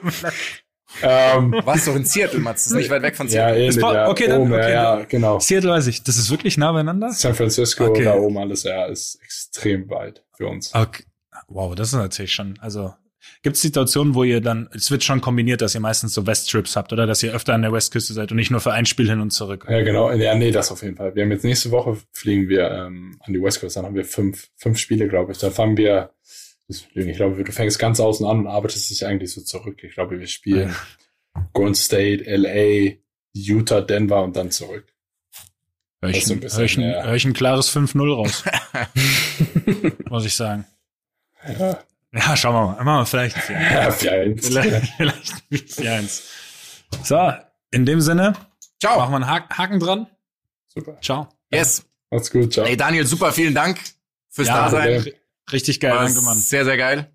Ähm, Warst doch in Seattle, Mats? Das ist nicht weit weg von Seattle. Ja, ähnlich, ja. Okay, dann, oben, okay, ja, genau. Seattle weiß ich. Das ist wirklich nah beieinander? San Francisco, okay. da oben alles, ja, ist extrem weit für uns. Okay. Wow, das ist natürlich schon, also Gibt es Situationen, wo ihr dann, es wird schon kombiniert, dass ihr meistens so Westtrips habt, oder dass ihr öfter an der Westküste seid und nicht nur für ein Spiel hin und zurück? Ja, genau. Ja, nee, das auf jeden Fall. Wir haben jetzt nächste Woche fliegen wir ähm, an die Westküste, dann haben wir fünf, fünf Spiele, glaube ich. Da fangen wir, ich glaube, du fängst ganz außen an und arbeitest dich eigentlich so zurück. Ich glaube, wir spielen ja. Golden State, LA, Utah, Denver und dann zurück. Hör ich, ein, hör, ich ein, hör ich ein klares 5-0 raus. Muss ich sagen. Ja. Ja, schauen wir mal. Machen wir vielleicht 4 ja, 4-1. Vielleicht, vielleicht 4-1. So, in dem Sinne. Ciao. Machen wir einen Haken dran. Super. Ciao. Yes. Macht's gut. Ciao. Hey Daniel, super, vielen Dank fürs ja, Dasein. Richtig geil, danke, Mann. Sehr, sehr geil.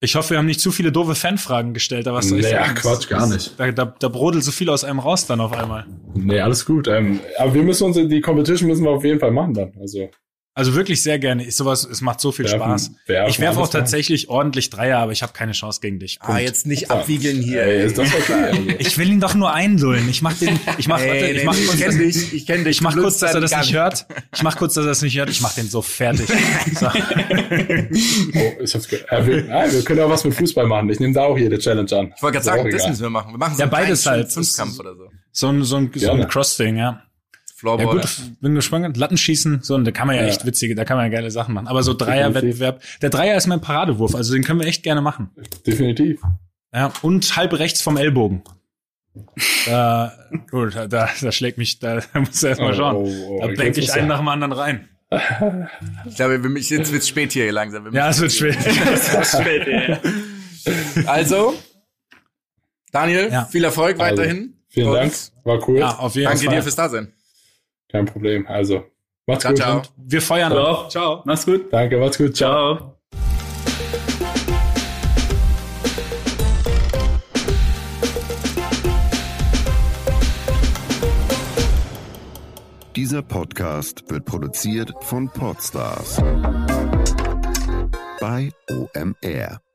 Ich hoffe, wir haben nicht zu viele doofe Fanfragen gestellt, aber was soll ich nee, sagen? Quatsch, gar nicht. Da, da, da brodelt so viel aus einem raus dann auf einmal. Nee, alles gut. Ähm, aber wir müssen uns, die Competition müssen wir auf jeden Fall machen dann. Also. Also wirklich sehr gerne. Ist sowas, es macht so viel werfen, Spaß. Werfen, ich werfe auch tatsächlich machen. ordentlich Dreier, aber ich habe keine Chance gegen dich. Ah, Punkt. Ah, jetzt nicht abwiegeln hier. Ey, ist das okay? ich will ihn doch nur einlullen. Ich mach den, ich mach, warte, ich mach nee, kurz, ich kenn dich, ich kenn dich. Ich mach kurz, dass er das nicht hört. Ich mach kurz, dass er das nicht hört. Ich mach den so fertig. So. oh, ich hab's gehört. Äh, wir, nein, wir können auch was mit Fußball machen. Ich nehme da auch jede Challenge an. Ich wollte gerade sagen, das müssen wir machen. Wir machen so ja, beides halt. Fünfkampf oder so. So ein, so ein, so ein Cross-Ding, ja. Floorball. Ja, gut, bin gespannt. Lattenschießen, so, und da kann man ja, ja, echt witzige, da kann man ja geile Sachen machen. Aber so Dreier-Wettbewerb, der Dreier ist mein Paradewurf, also den können wir echt gerne machen. Definitiv. Ja, und halb rechts vom Ellbogen. Da, gut, da, da schlägt mich, da, da muss er erstmal oh, schauen. Oh, oh, da blenke ich einen nach dem anderen rein. Ich glaube, jetzt wird's spät hier langsam. Ja, es wird spät. es wird spät, ja. Also, Daniel, ja. viel Erfolg also, weiterhin. Vielen Dank, war cool. Ja, auf jeden Danke Fall. dir fürs Dasein. Kein Problem. Also, macht's ciao, gut. Ciao. wir feuern ciao. ciao. Mach's gut. Danke, macht's gut. ciao. ciao. Dieser Podcast wird produziert von Podstars bei OMR.